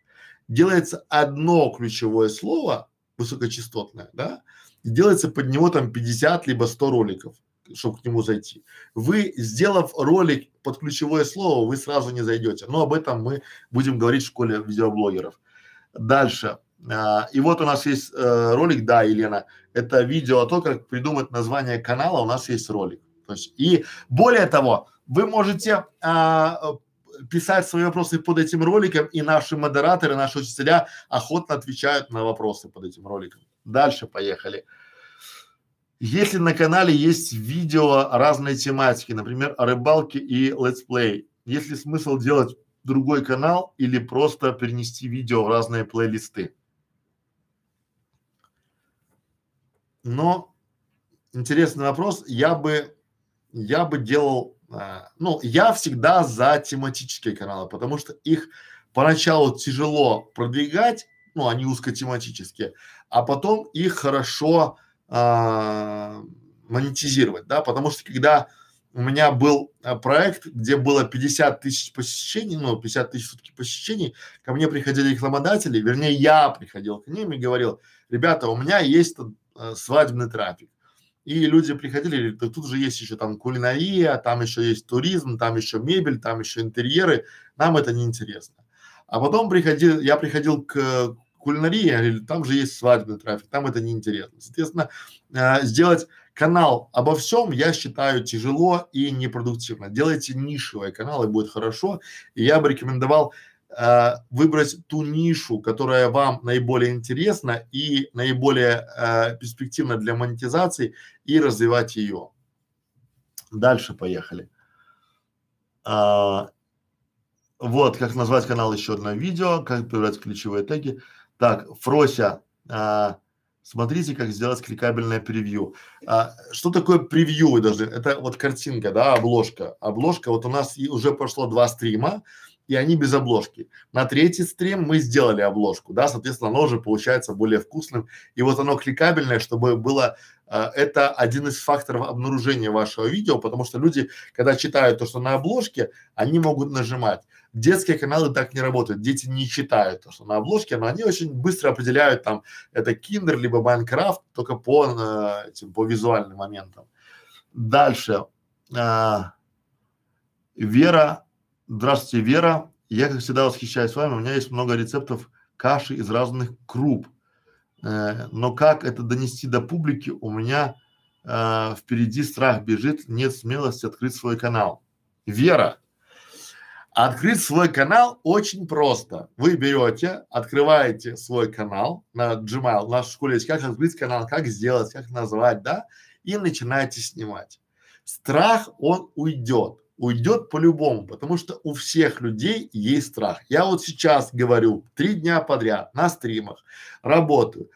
Делается одно ключевое слово, высокочастотное, да, и делается под него там 50 либо 100 роликов, чтобы к нему зайти. Вы, сделав ролик под ключевое слово, вы сразу не зайдете. Но об этом мы будем говорить в школе видеоблогеров. Дальше. А, и вот у нас есть э, ролик, да, Елена, это видео о том, как придумать название канала, у нас есть ролик. То есть, и более того, вы можете а, писать свои вопросы под этим роликом, и наши модераторы, наши учителя охотно отвечают на вопросы под этим роликом. Дальше поехали. Если на канале есть видео разной тематики, например, о рыбалке и летсплей, есть ли смысл делать другой канал или просто перенести видео в разные плейлисты? но интересный вопрос. Я бы, я бы делал, ну, я всегда за тематические каналы, потому что их поначалу тяжело продвигать, ну, они узкотематические, а потом их хорошо а, монетизировать, да, потому что когда у меня был а, проект, где было 50 тысяч посещений, ну, 50 тысяч сутки посещений, ко мне приходили рекламодатели, вернее, я приходил к ним и говорил, ребята, у меня есть а, свадебный трафик. И люди приходили, говорили, тут же есть еще там кулинария, там еще есть туризм, там еще мебель, там еще интерьеры, нам это не интересно. А потом приходил, я приходил к кулинарии, я говорю, там же есть свадебный трафик, там это неинтересно. Соответственно, э, сделать канал обо всем я считаю тяжело и непродуктивно. Делайте нишевый канал и будет хорошо. И я бы рекомендовал э, выбрать ту нишу, которая вам наиболее интересна и наиболее э, перспективна для монетизации и развивать ее. Дальше поехали. А, вот, как назвать канал еще одно видео, как появляются ключевые теги. Так, Фрося, а, смотрите, как сделать кликабельное превью. А, что такое превью вы должны? Это вот картинка, да, обложка. Обложка, вот у нас и уже прошло два стрима, и они без обложки. На третий стрим мы сделали обложку, да, соответственно, оно уже получается более вкусным. И вот оно кликабельное, чтобы было а, это один из факторов обнаружения вашего видео, потому что люди, когда читают то, что на обложке, они могут нажимать. Детские каналы так не работают, дети не читают то, что на обложке, но они очень быстро определяют там, это киндер, либо Майнкрафт, только по э, этим, по визуальным моментам. Дальше. А, Вера, здравствуйте, Вера. Я, как всегда, восхищаюсь вами. У меня есть много рецептов каши из разных круп. Э, но как это донести до публики, у меня э, впереди страх бежит, нет смелости открыть свой канал. Вера, Открыть свой канал очень просто. Вы берете, открываете свой канал на Gmail, в нашей школе есть как открыть канал, как сделать, как назвать, да, и начинаете снимать. Страх, он уйдет, уйдет по-любому, потому что у всех людей есть страх. Я вот сейчас говорю три дня подряд на стримах, работаю,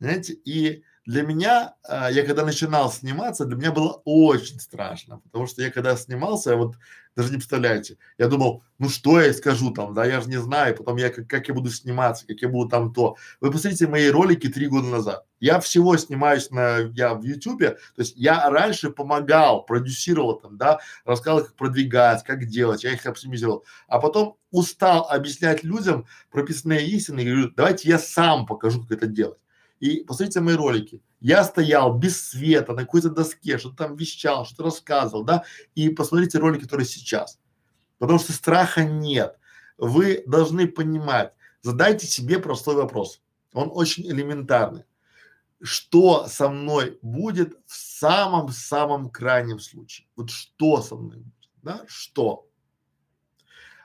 знаете, и для меня, а, я когда начинал сниматься, для меня было очень страшно, потому что я когда снимался, я вот даже не представляете, я думал, ну что я скажу там, да, я же не знаю, потом я как, как я буду сниматься, как я буду там то. Вы посмотрите мои ролики три года назад. Я всего снимаюсь на, я в Ютубе, то есть я раньше помогал, продюсировал там, да, рассказывал, как продвигать, как делать, я их оптимизировал, а потом устал объяснять людям прописные истины и говорю, давайте я сам покажу, как это делать. И посмотрите мои ролики. Я стоял без света на какой-то доске, что-то там вещал, что-то рассказывал, да, и посмотрите ролики, которые сейчас. Потому что страха нет. Вы должны понимать, задайте себе простой вопрос. Он очень элементарный. Что со мной будет в самом-самом крайнем случае? Вот что со мной будет, да? Что?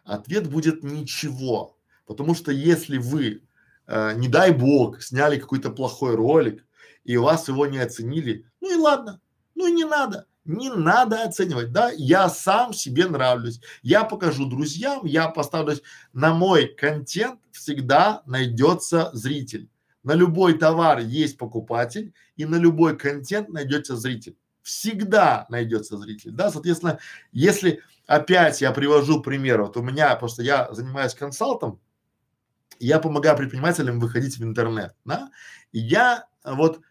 Ответ будет ничего. Потому что если вы э, не дай бог, сняли какой-то плохой ролик, и вас его не оценили, ну и ладно, ну и не надо, не надо оценивать, да, я сам себе нравлюсь, я покажу друзьям, я поставлю, на мой контент всегда найдется зритель, на любой товар есть покупатель, и на любой контент найдется зритель, всегда найдется зритель, да, соответственно, если опять я привожу пример, вот у меня, просто я занимаюсь консалтом, я помогаю предпринимателям выходить в интернет, да, и я вот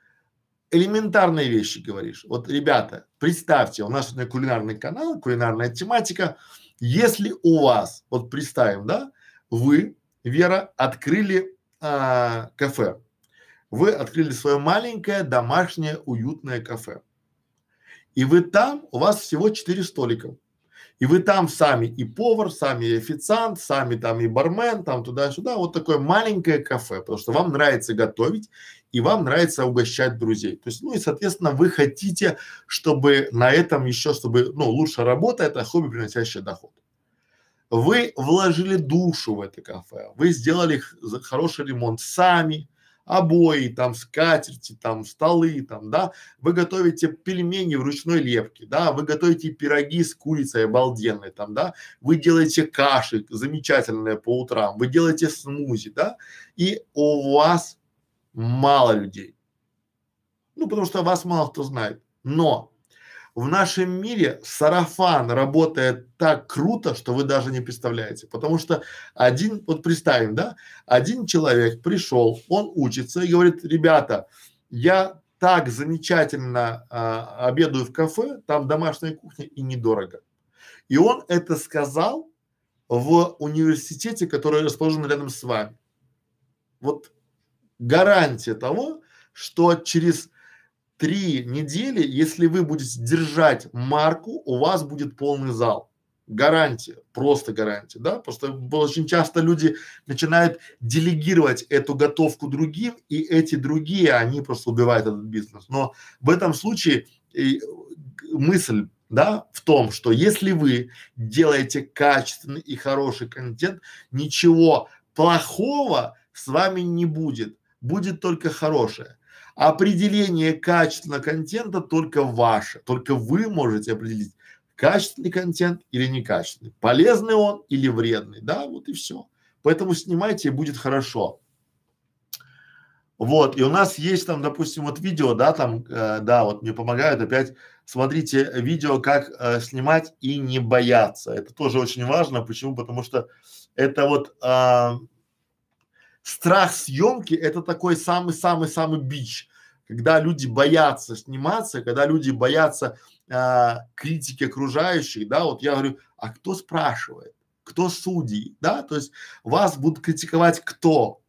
элементарные вещи говоришь. Вот, ребята, представьте, у нас вот кулинарный канал, кулинарная тематика. Если у вас, вот представим, да, вы, Вера, открыли а, кафе, вы открыли свое маленькое домашнее уютное кафе, и вы там, у вас всего четыре столика. И вы там сами и повар, сами и официант, сами там и бармен, там туда-сюда, вот такое маленькое кафе, потому что вам нравится готовить и вам нравится угощать друзей. То есть, ну и соответственно вы хотите, чтобы на этом еще, чтобы, ну, лучше работа, это хобби, приносящее доход. Вы вложили душу в это кафе, вы сделали хороший ремонт сами, обои, там скатерти, там столы, там, да, вы готовите пельмени в ручной лепке, да, вы готовите пироги с курицей обалденные, там, да, вы делаете каши замечательные по утрам, вы делаете смузи, да, и у вас мало людей. Ну, потому что вас мало кто знает. Но в нашем мире сарафан работает так круто, что вы даже не представляете. Потому что один, вот представим, да, один человек пришел, он учится и говорит, ребята, я так замечательно а, обедаю в кафе, там домашняя кухня и недорого. И он это сказал в университете, который расположен рядом с вами. Вот гарантия того, что через три недели, если вы будете держать марку, у вас будет полный зал. Гарантия, просто гарантия, да, просто очень часто люди начинают делегировать эту готовку другим, и эти другие, они просто убивают этот бизнес. Но в этом случае и, мысль, да, в том, что если вы делаете качественный и хороший контент, ничего плохого с вами не будет, будет только хорошее. Определение качественного контента только ваше, только вы можете определить, качественный контент или некачественный, полезный он или вредный, да, вот и все. Поэтому снимайте, и будет хорошо. Вот, и у нас есть там, допустим, вот видео, да, там, э, да, вот мне помогают опять, смотрите видео, как э, снимать и не бояться. Это тоже очень важно. Почему? Потому что это вот э, страх съемки – это такой самый-самый-самый бич, когда люди боятся сниматься, когда люди боятся а, критики окружающих, да, вот я говорю, а кто спрашивает, кто судьи, да, то есть вас будут критиковать кто?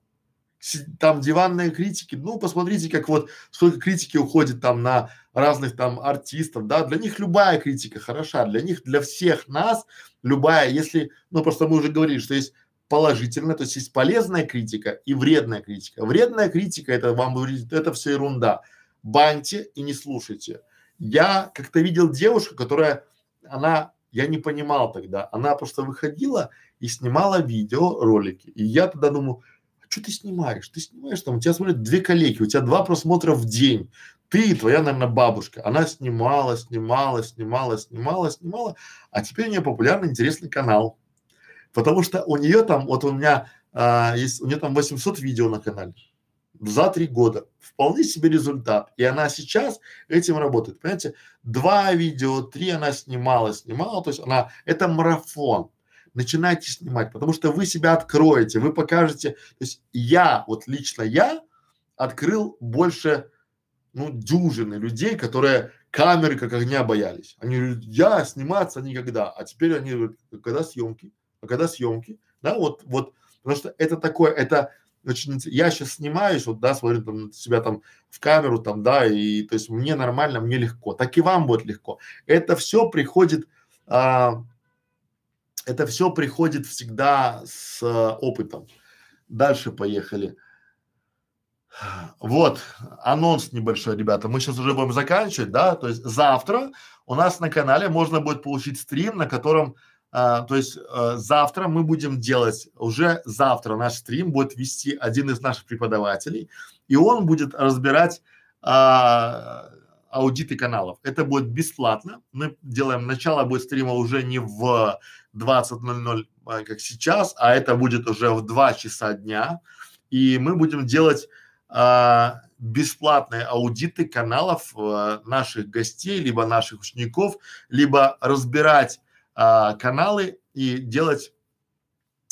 Там диванные критики, ну посмотрите, как вот сколько критики уходит там на разных там артистов, да, для них любая критика хороша, для них, для всех нас любая, если, ну просто мы уже говорили, что есть положительная, то есть есть полезная критика и вредная критика. Вредная критика это вам говорит, это все ерунда. Баньте и не слушайте. Я как-то видел девушку, которая, она, я не понимал тогда, она просто выходила и снимала видео, ролики. И я тогда думаю, а что ты снимаешь? Ты снимаешь там, у тебя смотрят две коллеги, у тебя два просмотра в день. Ты твоя, наверное, бабушка. Она снимала, снимала, снимала, снимала, снимала, а теперь у нее популярный, интересный канал Потому что у нее там, вот у меня а, есть, у нее там 800 видео на канале за три года. Вполне себе результат. И она сейчас этим работает. Понимаете, два видео, три она снимала, снимала. То есть она, это марафон. Начинайте снимать, потому что вы себя откроете, вы покажете. То есть я, вот лично я открыл больше, ну, дюжины людей, которые камеры как огня боялись. Они говорят, я сниматься никогда. А теперь они говорят, когда съемки? А когда съемки, да, вот, вот, потому что это такое, это очень, я сейчас снимаюсь, вот, да, смотрю там себя там в камеру, там, да, и, то есть мне нормально, мне легко, так и вам будет легко. Это все приходит, а, это все приходит всегда с а, опытом. Дальше поехали. Вот, анонс небольшой, ребята. Мы сейчас уже будем заканчивать, да, то есть завтра у нас на канале можно будет получить стрим, на котором а, то есть а, завтра мы будем делать, уже завтра наш стрим будет вести один из наших преподавателей, и он будет разбирать а, аудиты каналов. Это будет бесплатно. Мы делаем, начало будет стрима уже не в 20.00, а, как сейчас, а это будет уже в 2 часа дня. И мы будем делать а, бесплатные аудиты каналов а, наших гостей, либо наших учеников, либо разбирать а, каналы и делать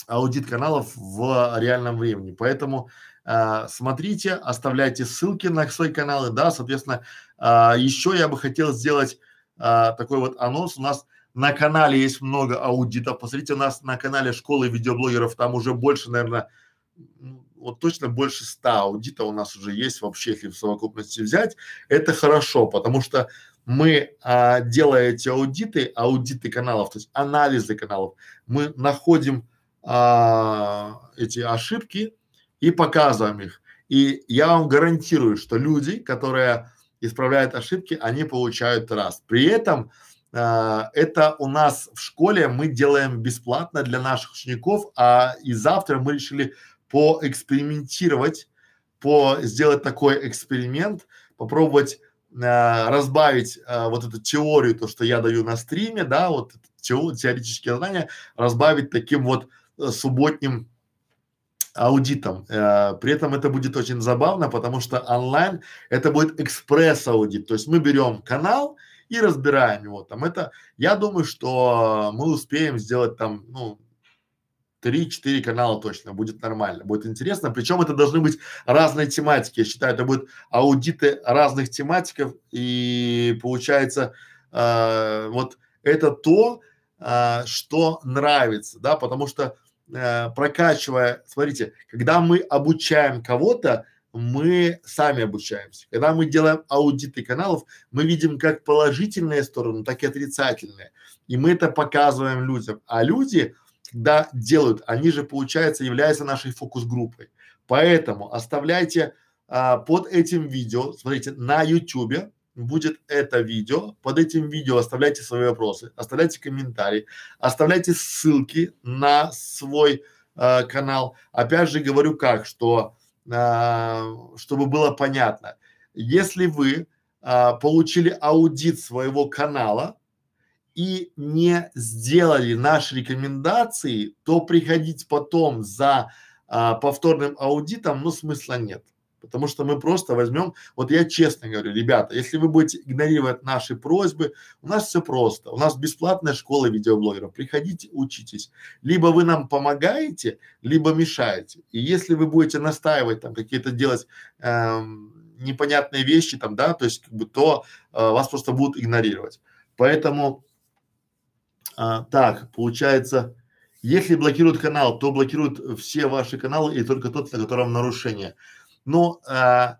аудит каналов в реальном времени. Поэтому а, смотрите, оставляйте ссылки на свои каналы, да, соответственно, а, еще я бы хотел сделать а, такой вот анонс. У нас на канале есть много аудитов. Посмотрите, у нас на канале школы видеоблогеров там уже больше, наверное, вот точно больше ста аудитов у нас уже есть вообще, если в совокупности взять. Это хорошо, потому что мы а, делая эти аудиты, аудиты каналов, то есть анализы каналов, мы находим а, эти ошибки и показываем их. И я вам гарантирую, что люди, которые исправляют ошибки, они получают раз. При этом а, это у нас в школе мы делаем бесплатно для наших учеников, а и завтра мы решили поэкспериментировать, по сделать такой эксперимент, попробовать разбавить э, вот эту теорию, то, что я даю на стриме, да, вот теор, теоретические знания, разбавить таким вот э, субботним аудитом. Э, при этом это будет очень забавно, потому что онлайн это будет экспресс аудит. То есть мы берем канал и разбираем его. Там это, я думаю, что мы успеем сделать там, ну, три-четыре канала точно, будет нормально, будет интересно. Причем это должны быть разные тематики. Я считаю, это будут аудиты разных тематиков. И получается, э, вот это то, э, что нравится, да, потому что э, прокачивая, смотрите, когда мы обучаем кого-то, мы сами обучаемся. Когда мы делаем аудиты каналов, мы видим как положительные стороны, так и отрицательные. И мы это показываем людям. А люди, когда делают, они же, получается, являются нашей фокус-группой. Поэтому оставляйте а, под этим видео, смотрите, на YouTube будет это видео, под этим видео оставляйте свои вопросы, оставляйте комментарии, оставляйте ссылки на свой а, канал. Опять же говорю как, что а, чтобы было понятно, если вы а, получили аудит своего канала, и не сделали наши рекомендации, то приходить потом за а, повторным аудитом, ну смысла нет. Потому что мы просто возьмем, вот я честно говорю, ребята, если вы будете игнорировать наши просьбы, у нас все просто, у нас бесплатная школа видеоблогеров, приходите, учитесь. Либо вы нам помогаете, либо мешаете. И если вы будете настаивать там какие-то делать эм, непонятные вещи там, да, то есть как бы, то э, вас просто будут игнорировать. Поэтому а, так, получается, если блокируют канал, то блокируют все ваши каналы и только тот, на котором нарушение. Но а,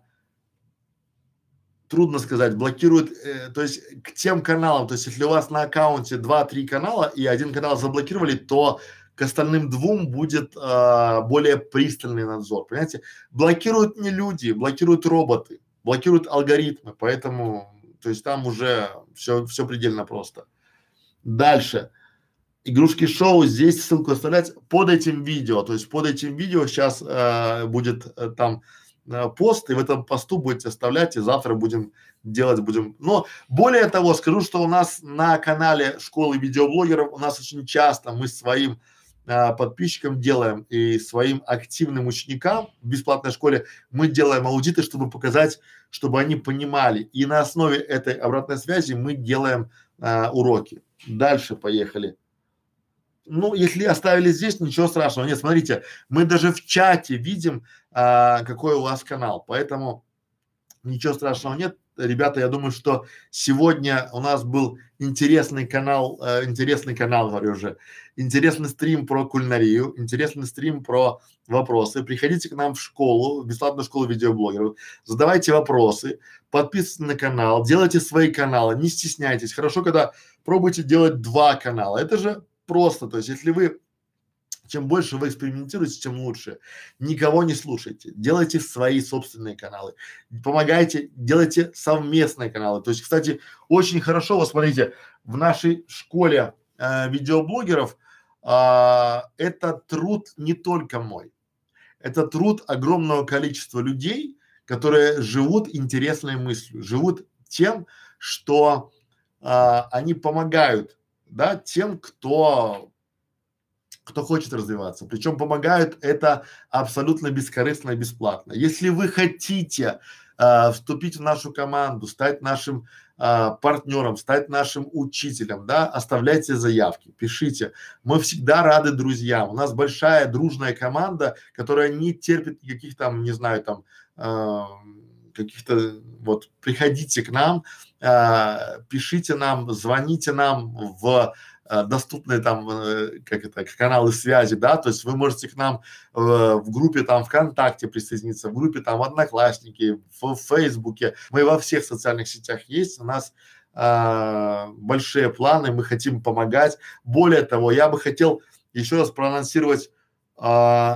трудно сказать, блокируют, э, то есть к тем каналам, то есть если у вас на аккаунте два-три канала и один канал заблокировали, то к остальным двум будет а, более пристальный надзор, понимаете? Блокируют не люди, блокируют роботы, блокируют алгоритмы, поэтому, то есть там уже все, все предельно просто. Дальше. Игрушки шоу, здесь ссылку оставлять под этим видео, то есть под этим видео сейчас э, будет э, там э, пост, и в этом посту будете оставлять, и завтра будем делать, будем. Но более того, скажу, что у нас на канале школы видеоблогеров, у нас очень часто мы своим э, подписчикам делаем и своим активным ученикам в бесплатной школе мы делаем аудиты, чтобы показать, чтобы они понимали. И на основе этой обратной связи мы делаем э, уроки. Дальше поехали. Ну, если оставили здесь, ничего страшного. Нет, смотрите, мы даже в чате видим, а, какой у вас канал, поэтому ничего страшного нет. Ребята, я думаю, что сегодня у нас был интересный канал, э, интересный канал, говорю уже, интересный стрим про кулинарию, интересный стрим про вопросы. Приходите к нам в школу, в бесплатную школу видеоблогеров, задавайте вопросы, подписывайтесь на канал, делайте свои каналы, не стесняйтесь. Хорошо, когда пробуйте делать два канала. Это же просто. То есть, если вы чем больше вы экспериментируете, тем лучше. Никого не слушайте. Делайте свои собственные каналы. Помогайте, делайте совместные каналы. То есть, кстати, очень хорошо, вот смотрите, в нашей школе э, видеоблогеров э, это труд не только мой. Это труд огромного количества людей, которые живут интересной мыслью, живут тем, что э, они помогают да, тем, кто кто хочет развиваться. Причем помогают это абсолютно бескорыстно и бесплатно. Если вы хотите э, вступить в нашу команду, стать нашим э, партнером, стать нашим учителем, да, оставляйте заявки, пишите. Мы всегда рады друзьям. У нас большая дружная команда, которая не терпит никаких там, не знаю, там э, каких-то вот приходите к нам, э, пишите нам, звоните нам в доступные там, э, как это, каналы связи, да, то есть вы можете к нам э, в группе там ВКонтакте присоединиться, в группе там Одноклассники, в, в Фейсбуке, мы во всех социальных сетях есть, у нас э, большие планы, мы хотим помогать. Более того, я бы хотел еще раз проанонсировать э,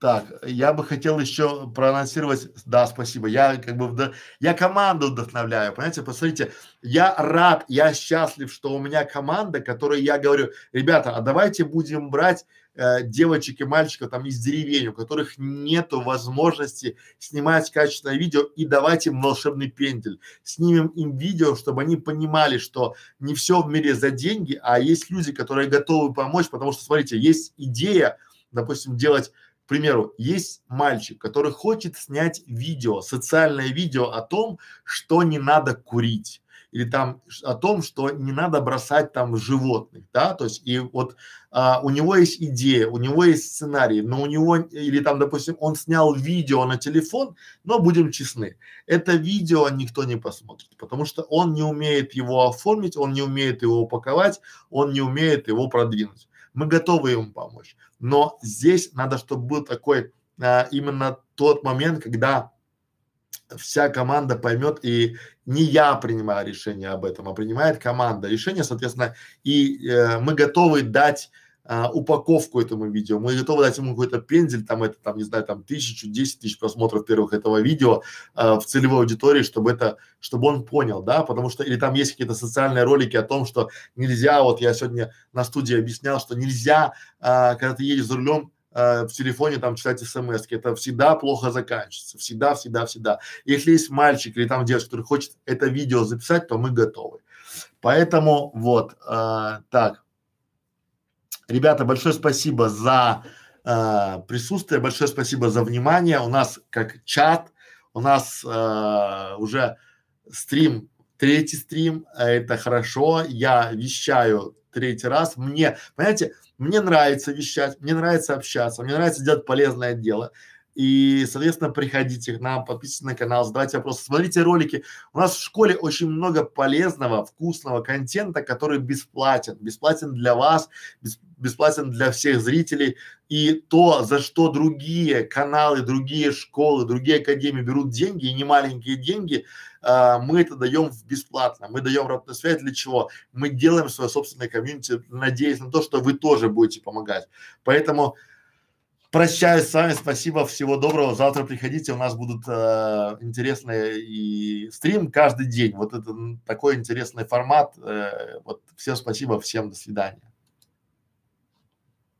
так, я бы хотел еще проанонсировать, да, спасибо, я как бы, вдох... я команду вдохновляю, понимаете, посмотрите, я рад, я счастлив, что у меня команда, которой я говорю, ребята, а давайте будем брать э, девочек и мальчиков там из деревень, у которых нету возможности снимать качественное видео и давайте им волшебный пендель, снимем им видео, чтобы они понимали, что не все в мире за деньги, а есть люди, которые готовы помочь, потому что, смотрите, есть идея, допустим, делать примеру, есть мальчик, который хочет снять видео, социальное видео о том, что не надо курить или там о том, что не надо бросать там животных, да, то есть и вот а, у него есть идея, у него есть сценарий, но у него или там, допустим, он снял видео на телефон, но будем честны, это видео никто не посмотрит, потому что он не умеет его оформить, он не умеет его упаковать, он не умеет его продвинуть. Мы готовы ему помочь, но здесь надо, чтобы был такой а, именно тот момент, когда вся команда поймет и не я принимаю решение об этом, а принимает команда. Решение, соответственно, и э, мы готовы дать а, упаковку этому видео, мы готовы дать ему какой-то пензель, там это, там, не знаю, там тысячу, десять тысяч просмотров первых этого видео а, в целевой аудитории, чтобы это, чтобы он понял, да, потому что, или там есть какие-то социальные ролики о том, что нельзя, вот я сегодня на студии объяснял, что нельзя, а, когда ты едешь за рулем, э, в телефоне там читать смс это всегда плохо заканчивается, всегда, всегда, всегда. Если есть мальчик или там девушка, который хочет это видео записать, то мы готовы. Поэтому вот, э, так. Ребята, большое спасибо за э, присутствие, большое спасибо за внимание. У нас как чат, у нас э, уже стрим, третий стрим, это хорошо. Я вещаю третий раз. Мне, понимаете, мне нравится вещать, мне нравится общаться, мне нравится делать полезное дело. И, соответственно, приходите к нам, подписывайтесь на канал, задавайте вопросы, смотрите ролики. У нас в школе очень много полезного, вкусного контента, который бесплатен. Бесплатен для вас, бес, бесплатен для всех зрителей. И то, за что другие каналы, другие школы, другие академии берут деньги, и не маленькие деньги, а, мы это даем бесплатно. Мы даем обратную связь для чего? Мы делаем свое собственное комьюнити, надеясь на то, что вы тоже будете помогать. Поэтому Прощаюсь с вами, спасибо, всего доброго. Завтра приходите, у нас будут э, интересные и стрим каждый день. Вот это такой интересный формат. Э, вот всем спасибо, всем до свидания.